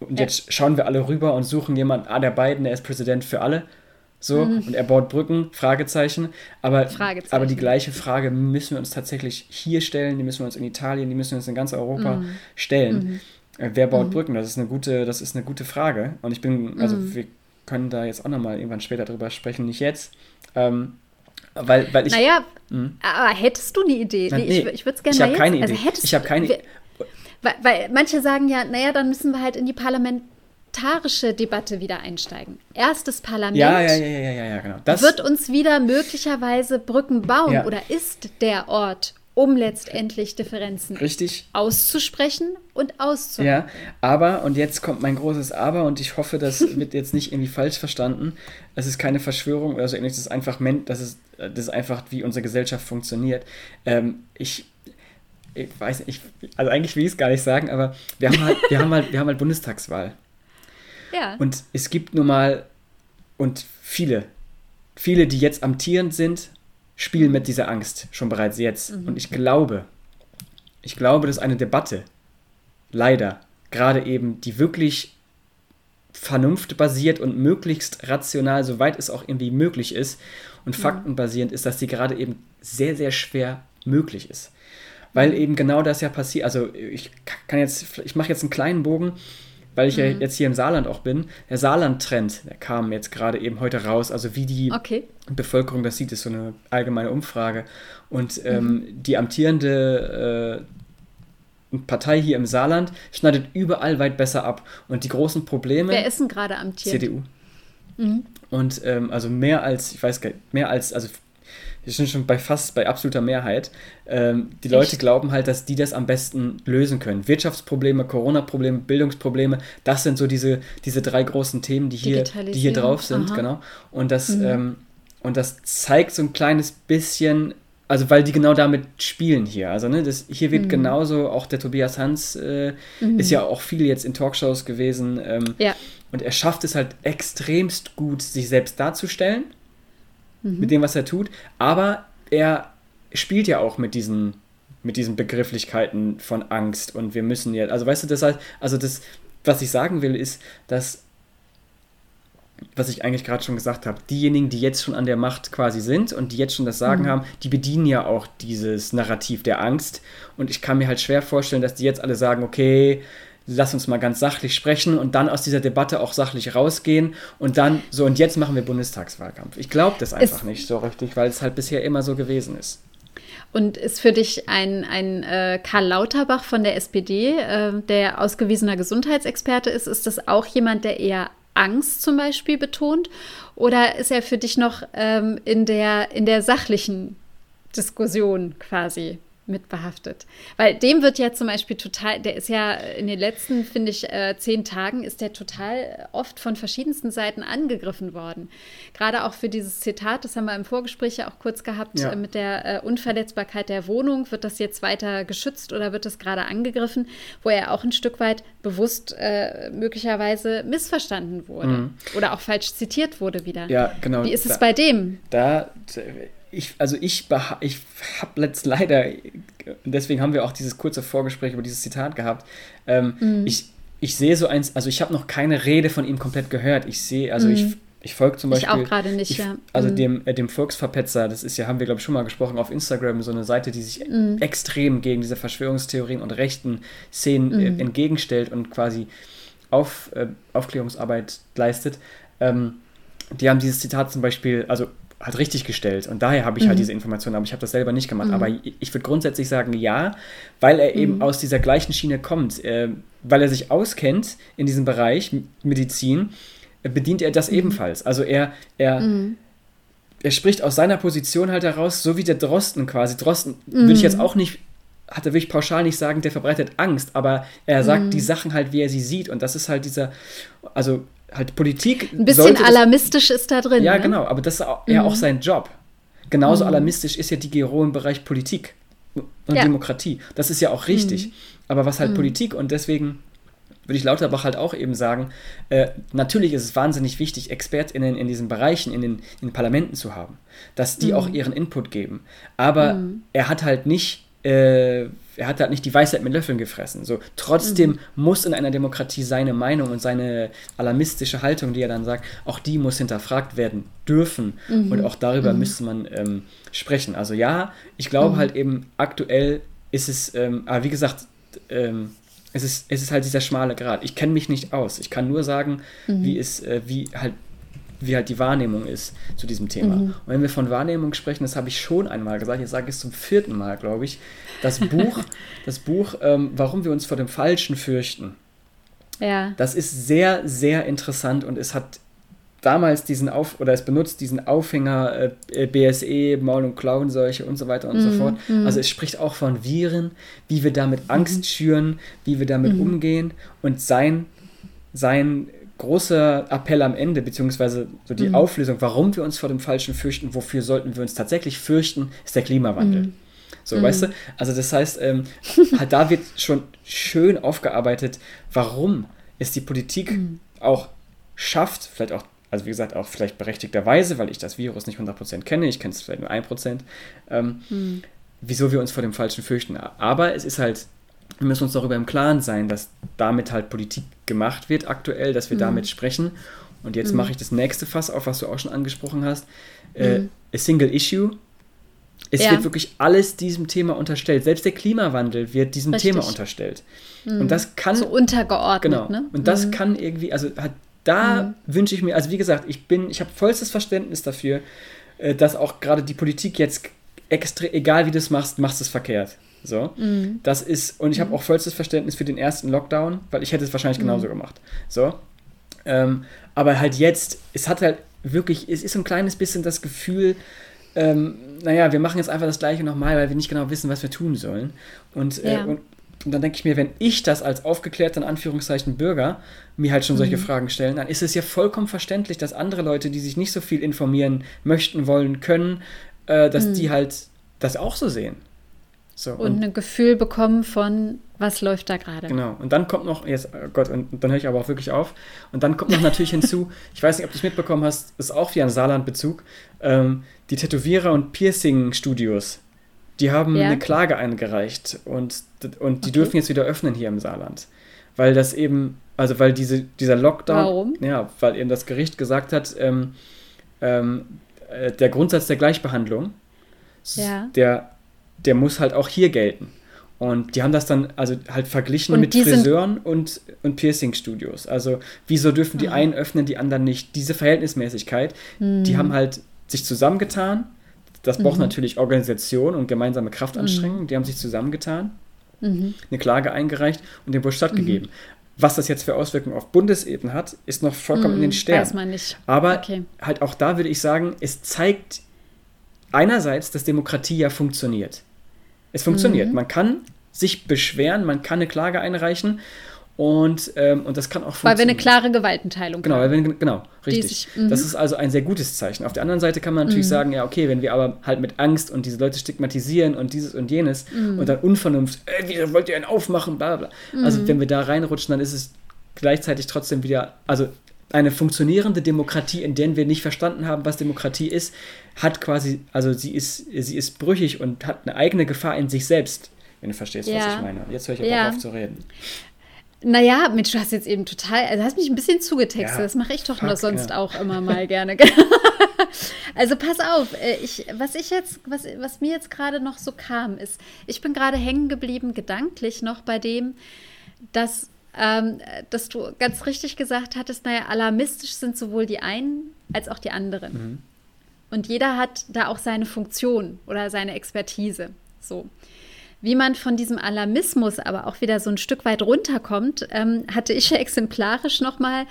B: und jetzt schauen wir alle rüber und suchen jemanden, ah, der Biden, der ist Präsident für alle. So, mhm. und er baut Brücken, Fragezeichen. Aber, Fragezeichen. aber die gleiche Frage müssen wir uns tatsächlich hier stellen, die müssen wir uns in Italien, die müssen wir uns in ganz Europa mhm. stellen. Mhm. Äh, wer baut mhm. Brücken? Das ist eine gute, das ist eine gute Frage. Und ich bin, also mhm. wir können da jetzt auch nochmal irgendwann später drüber sprechen, nicht jetzt. Ähm, weil, weil ich.
A: Naja, mh. aber hättest du eine Idee?
B: Nee, nee, ich, ich würde es gerne
A: Ich
B: habe keine
A: also
B: Idee. Also ich habe keine
A: Idee. Weil, weil manche sagen ja, naja, dann müssen wir halt in die parlamentarische Debatte wieder einsteigen. Erstes Parlament
B: ja, ja, ja, ja, ja, ja genau.
A: Das wird uns wieder möglicherweise Brücken bauen oder ist der Ort, um letztendlich Differenzen
B: Richtig.
A: auszusprechen und auszuhalten.
B: Ja, aber, und jetzt kommt mein großes Aber, und ich hoffe, das wird jetzt nicht irgendwie falsch verstanden. Es ist keine Verschwörung oder so ähnliches, das ist einfach, das ist, das ist einfach, wie unsere Gesellschaft funktioniert. Ähm, ich, ich weiß nicht, also eigentlich will ich es gar nicht sagen, aber wir haben halt, wir haben halt, wir haben halt Bundestagswahl.
A: Ja.
B: Und es gibt nun mal, und viele, viele, die jetzt amtierend sind, spielen mit dieser Angst schon bereits jetzt. Mhm. Und ich glaube, ich glaube, dass eine Debatte, leider, gerade eben, die wirklich vernunftbasiert und möglichst rational, soweit es auch irgendwie möglich ist und mhm. faktenbasierend ist, dass die gerade eben sehr, sehr schwer möglich ist. Weil mhm. eben genau das ja passiert. Also ich kann jetzt, ich mache jetzt einen kleinen Bogen weil ich mhm. ja jetzt hier im Saarland auch bin. Der Saarland-Trend, der kam jetzt gerade eben heute raus. Also wie die
A: okay.
B: Bevölkerung das sieht, ist so eine allgemeine Umfrage. Und ähm, mhm. die amtierende äh, Partei hier im Saarland schneidet überall weit besser ab. Und die großen Probleme.
A: Wer ist denn gerade amtiert?
B: CDU. Mhm. Und ähm, also mehr als, ich weiß gar nicht, mehr als, also wir sind schon bei fast bei absoluter Mehrheit. Ähm, die Leute Echt? glauben halt, dass die das am besten lösen können. Wirtschaftsprobleme, Corona-Probleme, Bildungsprobleme, das sind so diese, diese drei großen Themen, die hier, die hier drauf sind, Aha. genau. Und das, mhm. ähm, und das zeigt so ein kleines bisschen, also weil die genau damit spielen hier. Also ne, das, hier wird mhm. genauso, auch der Tobias Hans äh, mhm. ist ja auch viel jetzt in Talkshows gewesen. Ähm,
A: ja.
B: Und er schafft es halt extremst gut, sich selbst darzustellen mhm. mit dem, was er tut. Aber er spielt ja auch mit diesen, mit diesen Begrifflichkeiten von Angst und wir müssen jetzt, also weißt du, das heißt, also das, was ich sagen will, ist, dass, was ich eigentlich gerade schon gesagt habe, diejenigen, die jetzt schon an der Macht quasi sind und die jetzt schon das Sagen mhm. haben, die bedienen ja auch dieses Narrativ der Angst. Und ich kann mir halt schwer vorstellen, dass die jetzt alle sagen, okay, lass uns mal ganz sachlich sprechen und dann aus dieser Debatte auch sachlich rausgehen und dann so und jetzt machen wir Bundestagswahlkampf. Ich glaube das einfach es, nicht so richtig, weil es halt bisher immer so gewesen ist.
A: Und ist für dich ein, ein äh, Karl Lauterbach von der SPD, äh, der ausgewiesener Gesundheitsexperte ist, ist das auch jemand, der eher Angst zum Beispiel betont? Oder ist er für dich noch ähm, in, der, in der sachlichen Diskussion quasi mit behaftet. Weil dem wird ja zum Beispiel total, der ist ja in den letzten, finde ich, äh, zehn Tagen ist der total oft von verschiedensten Seiten angegriffen worden. Gerade auch für dieses Zitat, das haben wir im Vorgespräch ja auch kurz gehabt, ja. äh, mit der äh, Unverletzbarkeit der Wohnung. Wird das jetzt weiter geschützt oder wird das gerade angegriffen, wo er auch ein Stück weit bewusst möglicherweise missverstanden wurde mhm. oder auch falsch zitiert wurde wieder.
B: Ja, genau.
A: Wie ist es da, bei dem?
B: Da ich, also ich, ich habe letzt leider, deswegen haben wir auch dieses kurze Vorgespräch über dieses Zitat gehabt. Ähm, mhm. Ich, ich sehe so eins, also ich habe noch keine Rede von ihm komplett gehört. Ich sehe, also mhm. ich, ich folge zum Beispiel.
A: Ich auch gerade nicht, ich, ja.
B: Also mhm. dem, äh, dem Volksverpetzer, das ist ja, haben wir glaube ich schon mal gesprochen, auf Instagram, so eine Seite, die sich mhm. extrem gegen diese Verschwörungstheorien und rechten Szenen äh, mhm. entgegenstellt und quasi auf, äh, Aufklärungsarbeit leistet. Ähm, die haben dieses Zitat zum Beispiel, also halt richtig gestellt. Und daher habe ich halt mhm. halt diese Informationen, aber ich habe das selber nicht gemacht. Mhm. Aber ich würde grundsätzlich sagen, ja, weil er eben mhm. aus dieser gleichen Schiene kommt, äh, weil er sich auskennt in diesem Bereich Medizin, äh, bedient er das mhm. ebenfalls. Also er, er, mhm. er spricht aus seiner Position halt heraus, so wie der Drosten quasi. Drosten würde ich jetzt auch nicht hat er wirklich pauschal nicht sagen, der verbreitet Angst, aber er sagt die Sachen halt, wie er sie sieht. Und das ist halt dieser, also halt Politik.
A: Ein bisschen alarmistisch das, ist da drin.
B: Ja, ne? genau, aber das ist ja mhm. auch sein Job. Genauso mhm. alarmistisch ist ja die GRO im Bereich Politik und ja. Demokratie. Das ist ja auch richtig. Mhm. Aber was halt mhm. Politik und deswegen würde ich Lauterbach halt auch eben sagen, äh, natürlich ist es wahnsinnig wichtig, ExpertInnen in diesen Bereichen, in den, in Parlamenten zu haben, dass die auch mhm. ihren Input geben. Aber mhm. er hat halt nicht äh, er hat halt nicht die Weisheit mit Löffeln gefressen. So, trotzdem mhm. muss in einer Demokratie seine Meinung und seine alarmistische Haltung, die er dann sagt, auch die muss hinterfragt werden dürfen. Mhm. Und auch darüber mhm. müsste man ähm, sprechen. Also ja, ich glaube mhm. halt eben, aktuell ist es, ähm, aber wie gesagt, ähm, es ist, es ist halt dieser schmale Grad. Ich kenne mich nicht aus. Ich kann nur sagen, mhm. wie es, äh, wie halt wie halt die Wahrnehmung ist zu diesem Thema. Mhm. Und wenn wir von Wahrnehmung sprechen, das habe ich schon einmal gesagt, jetzt sage ich es zum vierten Mal, glaube ich, das Buch, das Buch ähm, Warum wir uns vor dem Falschen fürchten.
A: Ja.
B: Das ist sehr, sehr interessant und es hat damals diesen Auf oder es benutzt diesen Aufhänger äh, BSE, Maul- und Klauenseuche und so weiter und mm, so mhm, fort. Mm. Also es spricht auch von Viren, wie wir damit Angst mm. schüren, wie wir damit mhm. umgehen und sein, sein großer Appell am Ende, beziehungsweise so die mhm. Auflösung, warum wir uns vor dem Falschen fürchten, wofür sollten wir uns tatsächlich fürchten, ist der Klimawandel. Mhm. So, mhm. weißt du? Also das heißt, ähm, halt da wird schon schön aufgearbeitet, warum es die Politik mhm. auch schafft, vielleicht auch, also wie gesagt, auch vielleicht berechtigterweise, weil ich das Virus nicht 100% kenne, ich kenne es vielleicht nur 1%, ähm, mhm. wieso wir uns vor dem Falschen fürchten. Aber es ist halt wir müssen uns darüber im Klaren sein, dass damit halt Politik gemacht wird aktuell, dass wir mhm. damit sprechen. Und jetzt mhm. mache ich das nächste Fass auf, was du auch schon angesprochen hast. Äh, mhm. a Single Issue. Es ja. wird wirklich alles diesem Thema unterstellt. Selbst der Klimawandel wird diesem Richtig. Thema unterstellt. Mhm. Und das kann.
A: So untergeordnet.
B: Genau.
A: Ne?
B: Und das mhm. kann irgendwie, also hat, da mhm. wünsche ich mir, also wie gesagt, ich bin, ich habe vollstes Verständnis dafür, äh, dass auch gerade die Politik jetzt extra, egal wie du es machst, machst es verkehrt. So, mhm. das ist, und ich habe mhm. auch vollstes Verständnis für den ersten Lockdown, weil ich hätte es wahrscheinlich mhm. genauso gemacht. So, ähm, aber halt jetzt, es hat halt wirklich, es ist so ein kleines bisschen das Gefühl, ähm, naja, wir machen jetzt einfach das Gleiche nochmal, weil wir nicht genau wissen, was wir tun sollen. Und, äh, ja. und, und, dann denke ich mir, wenn ich das als aufgeklärter, in Anführungszeichen, Bürger mir halt schon solche mhm. Fragen stellen, dann ist es ja vollkommen verständlich, dass andere Leute, die sich nicht so viel informieren möchten, wollen, können, äh, dass mhm. die halt das auch so sehen.
A: So, und, und ein Gefühl bekommen von, was läuft da gerade.
B: Genau. Und dann kommt noch, jetzt, oh Gott, und dann höre ich aber auch wirklich auf. Und dann kommt noch natürlich hinzu, ich weiß nicht, ob du es mitbekommen hast, ist auch wie ein Saarland-Bezug, ähm, die Tätowierer und Piercing-Studios, die haben ja. eine Klage eingereicht und, und die okay. dürfen jetzt wieder öffnen hier im Saarland. Weil das eben, also weil diese, dieser Lockdown,
A: Warum?
B: ja, weil eben das Gericht gesagt hat, ähm, ähm, äh, der Grundsatz der Gleichbehandlung,
A: ja.
B: der der muss halt auch hier gelten. Und die haben das dann also halt verglichen und mit Friseuren und, und Piercing-Studios. Also wieso dürfen die Aha. einen öffnen, die anderen nicht? Diese Verhältnismäßigkeit, hm. die haben halt sich zusammengetan. Das braucht mhm. natürlich Organisation und gemeinsame Kraftanstrengung. Mhm. Die haben sich zusammengetan, mhm. eine Klage eingereicht und dem wohl stattgegeben. Mhm. Was das jetzt für Auswirkungen auf Bundesebene hat, ist noch vollkommen in den mhm. Sternen.
A: Weiß man nicht.
B: Aber okay. halt auch da würde ich sagen, es zeigt einerseits, dass Demokratie ja funktioniert. Es funktioniert. Mhm. Man kann sich beschweren, man kann eine Klage einreichen und, ähm, und das kann auch
A: funktionieren. Weil wir eine klare Gewaltenteilung
B: genau, haben. Wir, genau, richtig. Sich, das ist also ein sehr gutes Zeichen. Auf der anderen Seite kann man natürlich mhm. sagen, ja, okay, wenn wir aber halt mit Angst und diese Leute stigmatisieren und dieses und jenes mhm. und dann Unvernunft, äh, wie wollt ihr einen aufmachen, bla bla. Mhm. Also wenn wir da reinrutschen, dann ist es gleichzeitig trotzdem wieder, also eine funktionierende Demokratie, in der wir nicht verstanden haben, was Demokratie ist, hat quasi, also sie ist, sie ist brüchig und hat eine eigene Gefahr in sich selbst, wenn du verstehst, ja. was ich meine. Jetzt höre ich aber ja. auf zu reden.
A: Naja, Mensch, du hast jetzt eben total, also hast mich ein bisschen zugetextet. Ja, das mache ich doch fuck, nur sonst ja. auch immer mal gerne. also pass auf, äh, ich, was ich jetzt, was, was mir jetzt gerade noch so kam, ist, ich bin gerade hängen geblieben, gedanklich noch bei dem, dass, ähm, dass du ganz richtig gesagt hattest, naja, alarmistisch sind sowohl die einen als auch die anderen. Mhm. Und jeder hat da auch seine Funktion oder seine Expertise. So. Wie man von diesem Alarmismus aber auch wieder so ein Stück weit runterkommt, ähm, hatte ich ja exemplarisch nochmal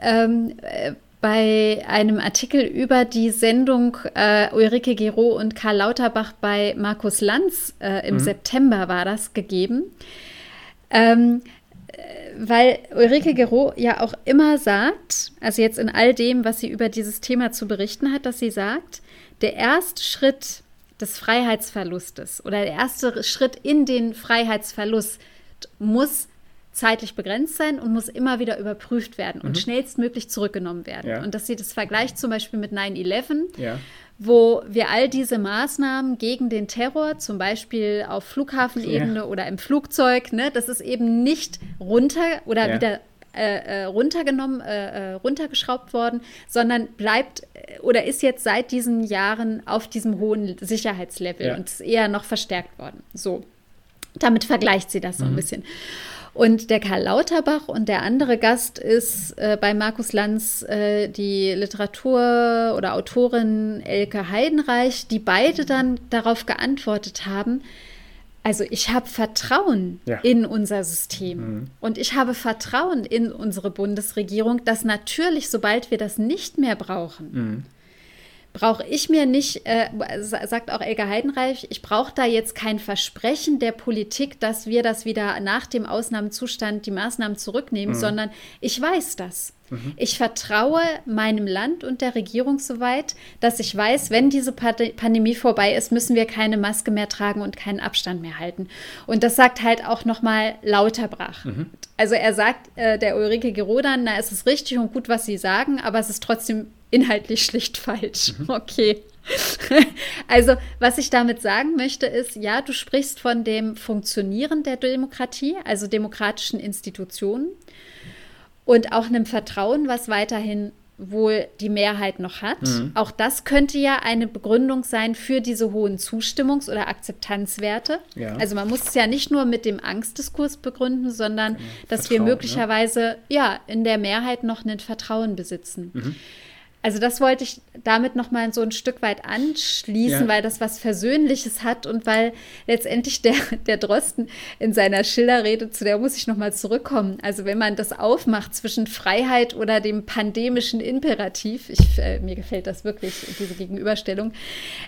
A: ähm, äh, bei einem Artikel über die Sendung äh, Ulrike Gero und Karl Lauterbach bei Markus Lanz äh, im mhm. September war das gegeben. Ähm, äh, weil Ulrike Gero ja auch immer sagt, also jetzt in all dem, was sie über dieses Thema zu berichten hat, dass sie sagt, der erste Schritt des Freiheitsverlustes oder der erste Schritt in den Freiheitsverlust muss zeitlich begrenzt sein und muss immer wieder überprüft werden und mhm. schnellstmöglich zurückgenommen werden. Ja. Und dass sie das vergleicht zum Beispiel mit 9-11, ja. Wo wir all diese Maßnahmen gegen den Terror, zum Beispiel auf Flughafenebene ja. oder im Flugzeug, ne, das ist eben nicht runter oder wieder äh, äh, runtergenommen, äh, äh, runtergeschraubt worden, sondern bleibt äh, oder ist jetzt seit diesen Jahren auf diesem hohen Sicherheitslevel ja. und ist eher noch verstärkt worden. So, damit vergleicht sie das so ein mhm. bisschen. Und der Karl Lauterbach und der andere Gast ist äh, bei Markus Lanz äh, die Literatur- oder Autorin Elke Heidenreich, die beide dann darauf geantwortet haben, also ich habe Vertrauen ja. in unser System mhm. und ich habe Vertrauen in unsere Bundesregierung, dass natürlich, sobald wir das nicht mehr brauchen, mhm. Brauche ich mir nicht, äh, sagt auch Elke Heidenreich, ich brauche da jetzt kein Versprechen der Politik, dass wir das wieder nach dem Ausnahmezustand die Maßnahmen zurücknehmen, mhm. sondern ich weiß das. Mhm. Ich vertraue meinem Land und der Regierung soweit, dass ich weiß, wenn diese Pandemie vorbei ist, müssen wir keine Maske mehr tragen und keinen Abstand mehr halten. Und das sagt halt auch nochmal Lauterbrach. Mhm. Also er sagt äh, der Ulrike Gerodan, na, es ist richtig und gut, was Sie sagen, aber es ist trotzdem inhaltlich schlicht falsch. Mhm. Okay. also, was ich damit sagen möchte, ist, ja, du sprichst von dem Funktionieren der Demokratie, also demokratischen Institutionen und auch einem Vertrauen, was weiterhin wohl die Mehrheit noch hat. Mhm. Auch das könnte ja eine Begründung sein für diese hohen Zustimmungs- oder Akzeptanzwerte. Ja. Also man muss es ja nicht nur mit dem Angstdiskurs begründen, sondern genau. dass Vertrauen, wir möglicherweise ne? ja in der Mehrheit noch ein Vertrauen besitzen. Mhm. Also das wollte ich damit noch mal so ein Stück weit anschließen, ja. weil das was Versöhnliches hat und weil letztendlich der, der Drosten in seiner Schilderrede, zu der muss ich noch mal zurückkommen. Also wenn man das aufmacht zwischen Freiheit oder dem pandemischen Imperativ, ich, äh, mir gefällt das wirklich, diese Gegenüberstellung,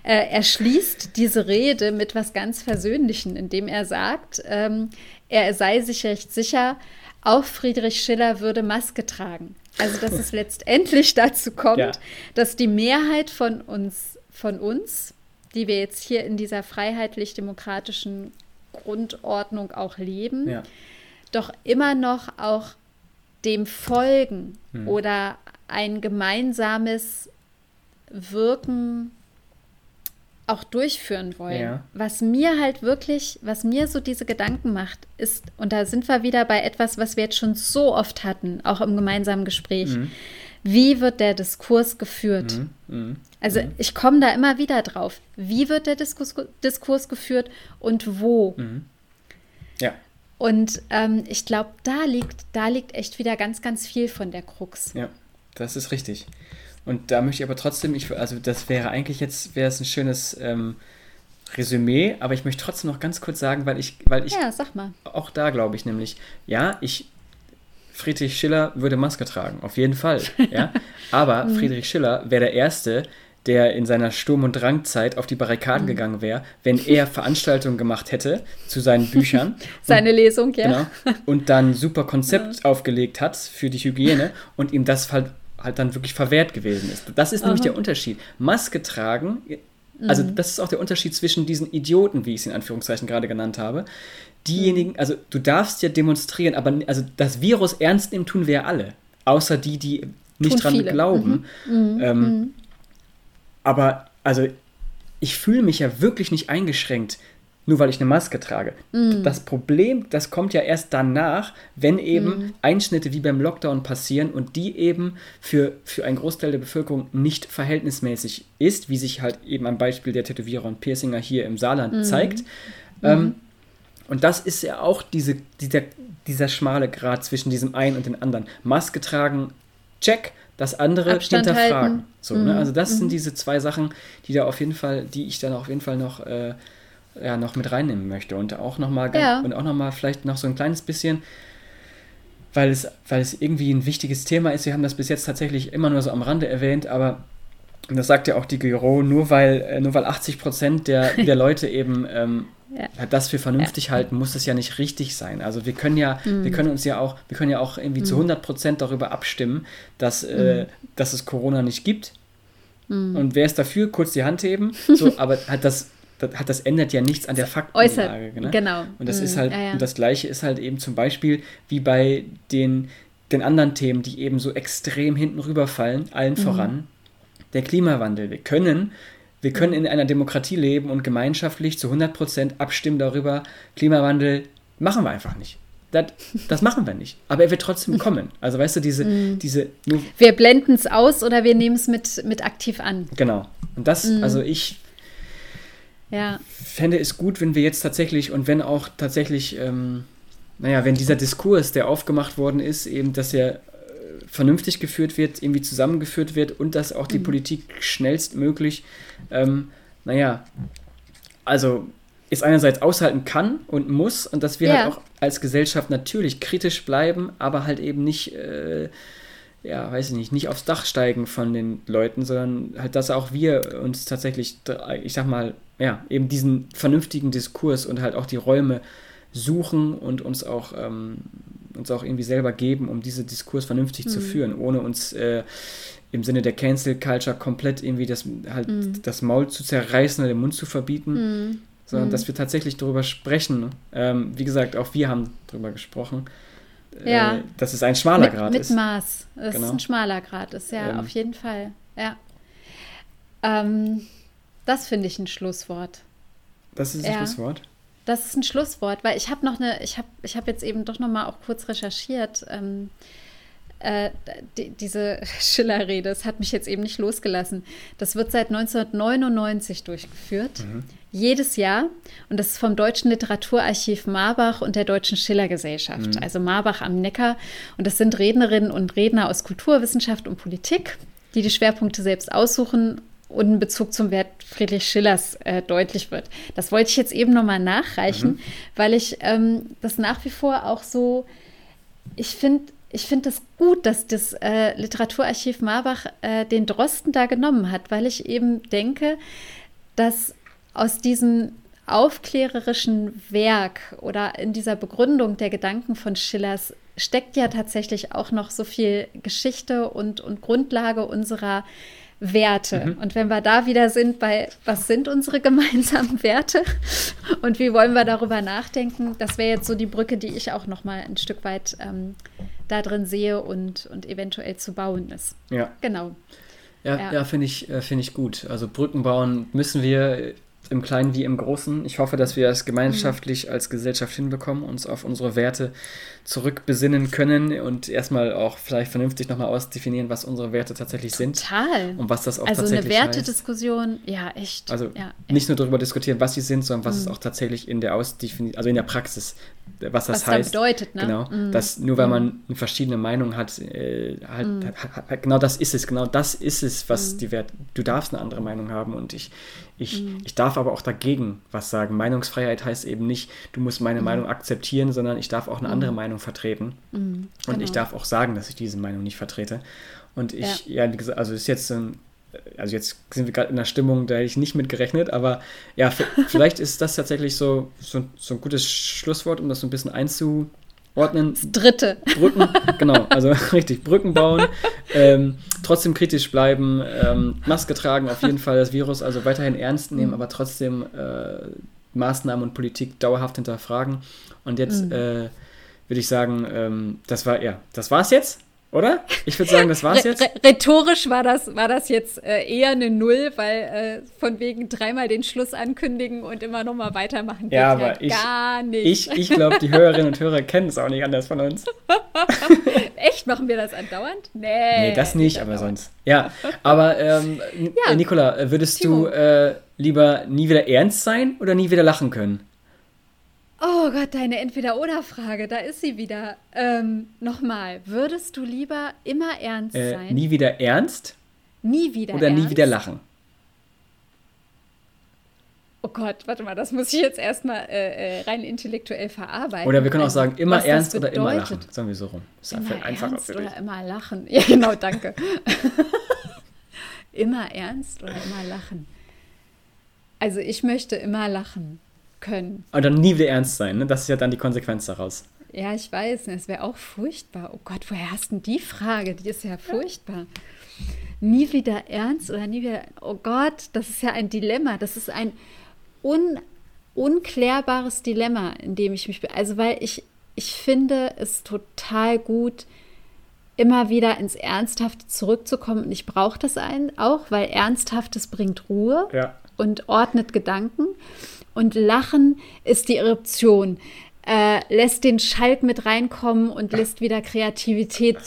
A: äh, er schließt diese Rede mit was ganz Versöhnlichen, indem er sagt, ähm, er sei sich recht sicher, auch Friedrich Schiller würde Maske tragen. Also, dass es letztendlich dazu kommt, ja. dass die Mehrheit von uns, von uns, die wir jetzt hier in dieser freiheitlich-demokratischen Grundordnung auch leben, ja. doch immer noch auch dem folgen hm. oder ein gemeinsames Wirken auch durchführen wollen. Ja. Was mir halt wirklich, was mir so diese Gedanken macht, ist, und da sind wir wieder bei etwas, was wir jetzt schon so oft hatten, auch im gemeinsamen Gespräch. Mhm. Wie wird der Diskurs geführt? Mhm. Mhm. Also mhm. ich komme da immer wieder drauf. Wie wird der Diskurs, Diskurs geführt und wo? Mhm. Ja. Und ähm, ich glaube, da liegt, da liegt echt wieder ganz, ganz viel von der Krux.
B: Ja, das ist richtig. Und da möchte ich aber trotzdem, ich, also das wäre eigentlich jetzt, wäre es ein schönes ähm, Resümee, aber ich möchte trotzdem noch ganz kurz sagen, weil ich, weil ich
A: ja, sag mal.
B: auch da glaube ich nämlich, ja, ich, Friedrich Schiller würde Maske tragen, auf jeden Fall, ja, aber mhm. Friedrich Schiller wäre der Erste, der in seiner Sturm- und Drangzeit auf die Barrikaden mhm. gegangen wäre, wenn er Veranstaltungen gemacht hätte zu seinen Büchern.
A: Seine und, Lesung, ja. Genau,
B: und dann super Konzept ja. aufgelegt hat für die Hygiene und ihm das halt, halt dann wirklich verwehrt gewesen ist. Das ist Aha. nämlich der Unterschied. Maske tragen, also mhm. das ist auch der Unterschied zwischen diesen Idioten, wie ich es in Anführungszeichen gerade genannt habe. Diejenigen, mhm. also du darfst ja demonstrieren, aber also das Virus ernst nehmen tun wir ja alle. Außer die, die nicht tun dran viele. glauben. Mhm. mhm. Ähm, mhm. aber also ich fühle mich ja wirklich nicht eingeschränkt, nur weil ich eine Maske trage. Mm. Das Problem, das kommt ja erst danach, wenn eben mm. Einschnitte wie beim Lockdown passieren und die eben für, für einen Großteil der Bevölkerung nicht verhältnismäßig ist, wie sich halt eben am Beispiel der Tätowierer und Piercinger hier im Saarland mm. zeigt. Ähm, mhm. und das ist ja auch diese, dieser, dieser schmale Grad zwischen diesem einen und den anderen. Maske tragen, check, das andere Abstand hinterfragen. So, ne? Also das sind mhm. diese zwei Sachen, die da auf jeden Fall, die ich dann auf jeden Fall noch äh, ja, noch mit reinnehmen möchte. Und auch nochmal ja. und auch noch mal vielleicht noch so ein kleines bisschen, weil es, weil es irgendwie ein wichtiges Thema ist. Wir haben das bis jetzt tatsächlich immer nur so am Rande erwähnt, aber das sagt ja auch die Giro, nur weil, äh, nur weil 80 Prozent der, der Leute eben ähm, ja. das für vernünftig ja. halten, muss das ja nicht richtig sein. Also wir können ja, mhm. wir können uns ja auch, wir können ja auch irgendwie mhm. zu 100 Prozent darüber abstimmen, dass, äh, mhm. äh, dass es Corona nicht gibt. Mhm. Und wer ist dafür? Kurz die Hand heben. So, aber hat das das, das ändert ja nichts an der Faktenlage. Ne? Genau. Und das mm, ist halt, ja, ja. und das Gleiche ist halt eben zum Beispiel wie bei den, den anderen Themen, die eben so extrem hinten rüberfallen, allen mhm. voran, der Klimawandel. Wir können, wir können in einer Demokratie leben und gemeinschaftlich zu 100% abstimmen darüber, Klimawandel machen wir einfach nicht. Das, das, machen wir nicht. Aber er wird trotzdem kommen. Also weißt du, diese, mm. diese.
A: wir blenden es aus oder wir nehmen es mit, mit aktiv an.
B: Genau. Und das, mm. also ich ja. fände es gut, wenn wir jetzt tatsächlich und wenn auch tatsächlich, ähm, naja, wenn dieser Diskurs, der aufgemacht worden ist, eben, dass er äh, vernünftig geführt wird, irgendwie zusammengeführt wird und dass auch die mhm. Politik schnellstmöglich, ähm, naja, also es einerseits aushalten kann und muss und dass wir halt ja. halt auch als Gesellschaft natürlich kritisch bleiben, aber halt eben nicht äh, ja, weiß ich nicht, nicht aufs Dach steigen von den Leuten, sondern halt, dass auch wir uns tatsächlich, ich sag mal, ja, eben diesen vernünftigen Diskurs und halt auch die Räume suchen und uns auch, ähm, uns auch irgendwie selber geben, um diesen Diskurs vernünftig mhm. zu führen, ohne uns äh, im Sinne der Cancel Culture komplett irgendwie das, halt mhm. das Maul zu zerreißen oder den Mund zu verbieten, mhm. sondern mhm. dass wir tatsächlich darüber sprechen. Ähm, wie gesagt, auch wir haben darüber gesprochen ja. äh, dass es ein schmaler
A: mit,
B: Grad
A: mit
B: ist.
A: Mit Maß. Dass genau. es ein schmaler Grad ist, ja, ähm. auf jeden Fall. Ja. Ähm, das finde ich ein Schlusswort.
B: Das ist ein ja. Schlusswort?
A: Das ist ein Schlusswort, weil ich habe noch eine, ich habe ich hab jetzt eben doch noch mal auch kurz recherchiert. Ähm, äh, die, diese Schiller-Rede, das hat mich jetzt eben nicht losgelassen. Das wird seit 1999 durchgeführt. Mhm jedes Jahr. Und das ist vom Deutschen Literaturarchiv Marbach und der Deutschen Schillergesellschaft, mhm. also Marbach am Neckar. Und das sind Rednerinnen und Redner aus Kulturwissenschaft und Politik, die die Schwerpunkte selbst aussuchen und ein Bezug zum Wert Friedrich Schillers äh, deutlich wird. Das wollte ich jetzt eben nochmal nachreichen, mhm. weil ich ähm, das nach wie vor auch so, ich finde, ich finde das gut, dass das äh, Literaturarchiv Marbach äh, den Drosten da genommen hat, weil ich eben denke, dass aus diesem aufklärerischen Werk oder in dieser Begründung der Gedanken von Schillers steckt ja tatsächlich auch noch so viel Geschichte und, und Grundlage unserer Werte. Mhm. Und wenn wir da wieder sind bei, was sind unsere gemeinsamen Werte und wie wollen wir darüber nachdenken, das wäre jetzt so die Brücke, die ich auch noch mal ein Stück weit ähm, da drin sehe und, und eventuell zu bauen ist.
B: Ja.
A: Genau.
B: Ja, ja. ja finde ich, äh, find ich gut. Also Brücken bauen müssen wir im Kleinen wie im Großen. Ich hoffe, dass wir es gemeinschaftlich als Gesellschaft hinbekommen, uns auf unsere Werte zurückbesinnen können und erstmal auch vielleicht vernünftig nochmal ausdefinieren, was unsere Werte tatsächlich sind.
A: Total.
B: Und was das auch
A: also
B: tatsächlich
A: Also eine Wertediskussion, ja, echt.
B: Also
A: ja,
B: nicht echt. nur darüber diskutieren, was sie sind, sondern was mhm. es auch tatsächlich in der Ausdefinition, also in der Praxis, was das was heißt.
A: Was bedeutet, ne?
B: Genau. Mhm. Dass nur weil mhm. man eine verschiedene Meinung hat, äh, halt, mhm. hat, hat, genau das ist es, genau das ist es, was mhm. die Werte, du darfst eine andere Meinung haben und ich, ich, mhm. ich darf aber auch dagegen was sagen. Meinungsfreiheit heißt eben nicht, du musst meine Meinung akzeptieren, sondern ich darf auch eine andere Meinung vertreten. Mhm, genau. Und ich genau. darf auch sagen, dass ich diese Meinung nicht vertrete. Und ich, ja, ja wie gesagt, also ist jetzt ein, also jetzt sind wir gerade in einer Stimmung, da hätte ich nicht mit gerechnet, aber ja, vielleicht ist das tatsächlich so, so, so ein gutes Schlusswort, um das so ein bisschen einzuordnen. Das
A: dritte.
B: Brücken, genau, also richtig, Brücken bauen, ähm, trotzdem kritisch bleiben, ähm, Maske tragen, auf jeden Fall das Virus also weiterhin ernst nehmen, mhm. aber trotzdem äh, Maßnahmen und Politik dauerhaft hinterfragen. Und jetzt mhm. äh, würde ich sagen, ähm, das war, ja, das war's jetzt. Oder? Ich würde sagen, das war's jetzt.
A: Rhetorisch war das, war das jetzt äh, eher eine Null, weil äh, von wegen dreimal den Schluss ankündigen und immer nochmal weitermachen
B: ja, aber halt ich, gar nicht. Ich, ich glaube, die Hörerinnen und Hörer kennen es auch nicht anders von uns.
A: Echt? Machen wir das andauernd?
B: Nee. Nee, das nicht, aber sonst. Ja, aber ähm, ja. Nicola, würdest Timo. du äh, lieber nie wieder ernst sein oder nie wieder lachen können?
A: Oh Gott, deine Entweder-Oder-Frage, da ist sie wieder. Ähm, Nochmal, würdest du lieber immer ernst äh, sein?
B: Nie wieder ernst?
A: Nie wieder
B: Oder ernst? nie wieder lachen?
A: Oh Gott, warte mal, das muss ich jetzt erstmal äh, äh, rein intellektuell verarbeiten.
B: Oder wir können auch also, sagen, immer ernst oder immer lachen. Sagen wir so rum.
A: Das ist immer einfacher ernst für oder immer lachen. Ja, genau, danke. immer ernst oder immer lachen. Also ich möchte immer lachen können.
B: Und dann nie wieder ernst sein, ne? Das ist ja dann die Konsequenz daraus.
A: Ja, ich weiß, es wäre auch furchtbar. Oh Gott, woher hast du die Frage? Die ist ja furchtbar. Nie wieder ernst oder nie wieder. Oh Gott, das ist ja ein Dilemma. Das ist ein un, unklärbares Dilemma, in dem ich mich. Also, weil ich, ich finde es total gut, immer wieder ins Ernsthafte zurückzukommen. Und ich brauche das ein, auch, weil Ernsthaftes bringt Ruhe ja. und ordnet Gedanken. Und Lachen ist die Eruption. Äh, lässt den Schalk mit reinkommen und lässt wieder Kreativität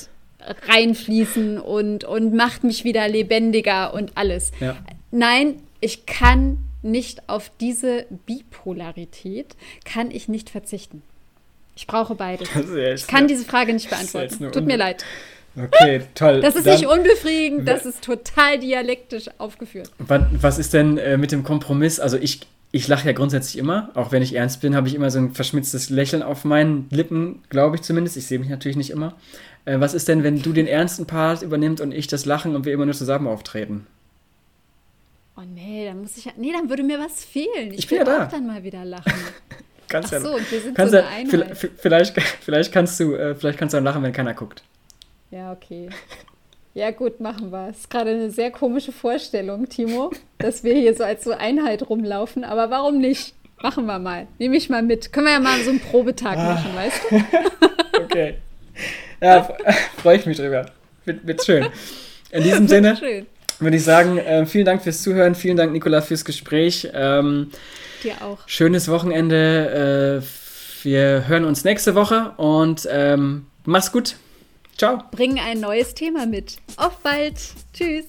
A: reinfließen und, und macht mich wieder lebendiger und alles. Ja. Nein, ich kann nicht auf diese Bipolarität, kann ich nicht verzichten. Ich brauche beides. Ich kann diese Frage nicht beantworten. Tut mir leid.
B: Okay, toll.
A: Das ist Dann, nicht unbefriedigend, das ist total dialektisch aufgeführt.
B: Was ist denn äh, mit dem Kompromiss? Also ich ich lache ja grundsätzlich immer, auch wenn ich ernst bin, habe ich immer so ein verschmitztes Lächeln auf meinen Lippen, glaube ich zumindest. Ich sehe mich natürlich nicht immer. Äh, was ist denn, wenn du den ernsten Part übernimmst und ich das Lachen und wir immer nur zusammen auftreten?
A: Oh nee, dann muss ich ja, nee, dann würde mir was fehlen. Ich, ich bin ja da. auch dann mal wieder lachen.
B: kannst Ach so, und wir sind kannst so eine ja, vielleicht, vielleicht, kannst du, äh, vielleicht kannst du dann lachen, wenn keiner guckt.
A: Ja, okay. Ja, gut, machen wir. Es ist gerade eine sehr komische Vorstellung, Timo, dass wir hier so als so Einheit rumlaufen. Aber warum nicht? Machen wir mal. Nehme ich mal mit. Können wir ja mal so einen Probetag ah. machen, weißt
B: du? okay. Ja, freue ich mich drüber. Wird, wird schön. In diesem Sinne würde ich sagen, äh, vielen Dank fürs Zuhören. Vielen Dank, Nicola, fürs Gespräch. Ähm,
A: Dir auch.
B: Schönes Wochenende. Äh, wir hören uns nächste Woche und ähm, mach's gut. Ciao.
A: Bringen ein neues Thema mit. Auf bald. Tschüss.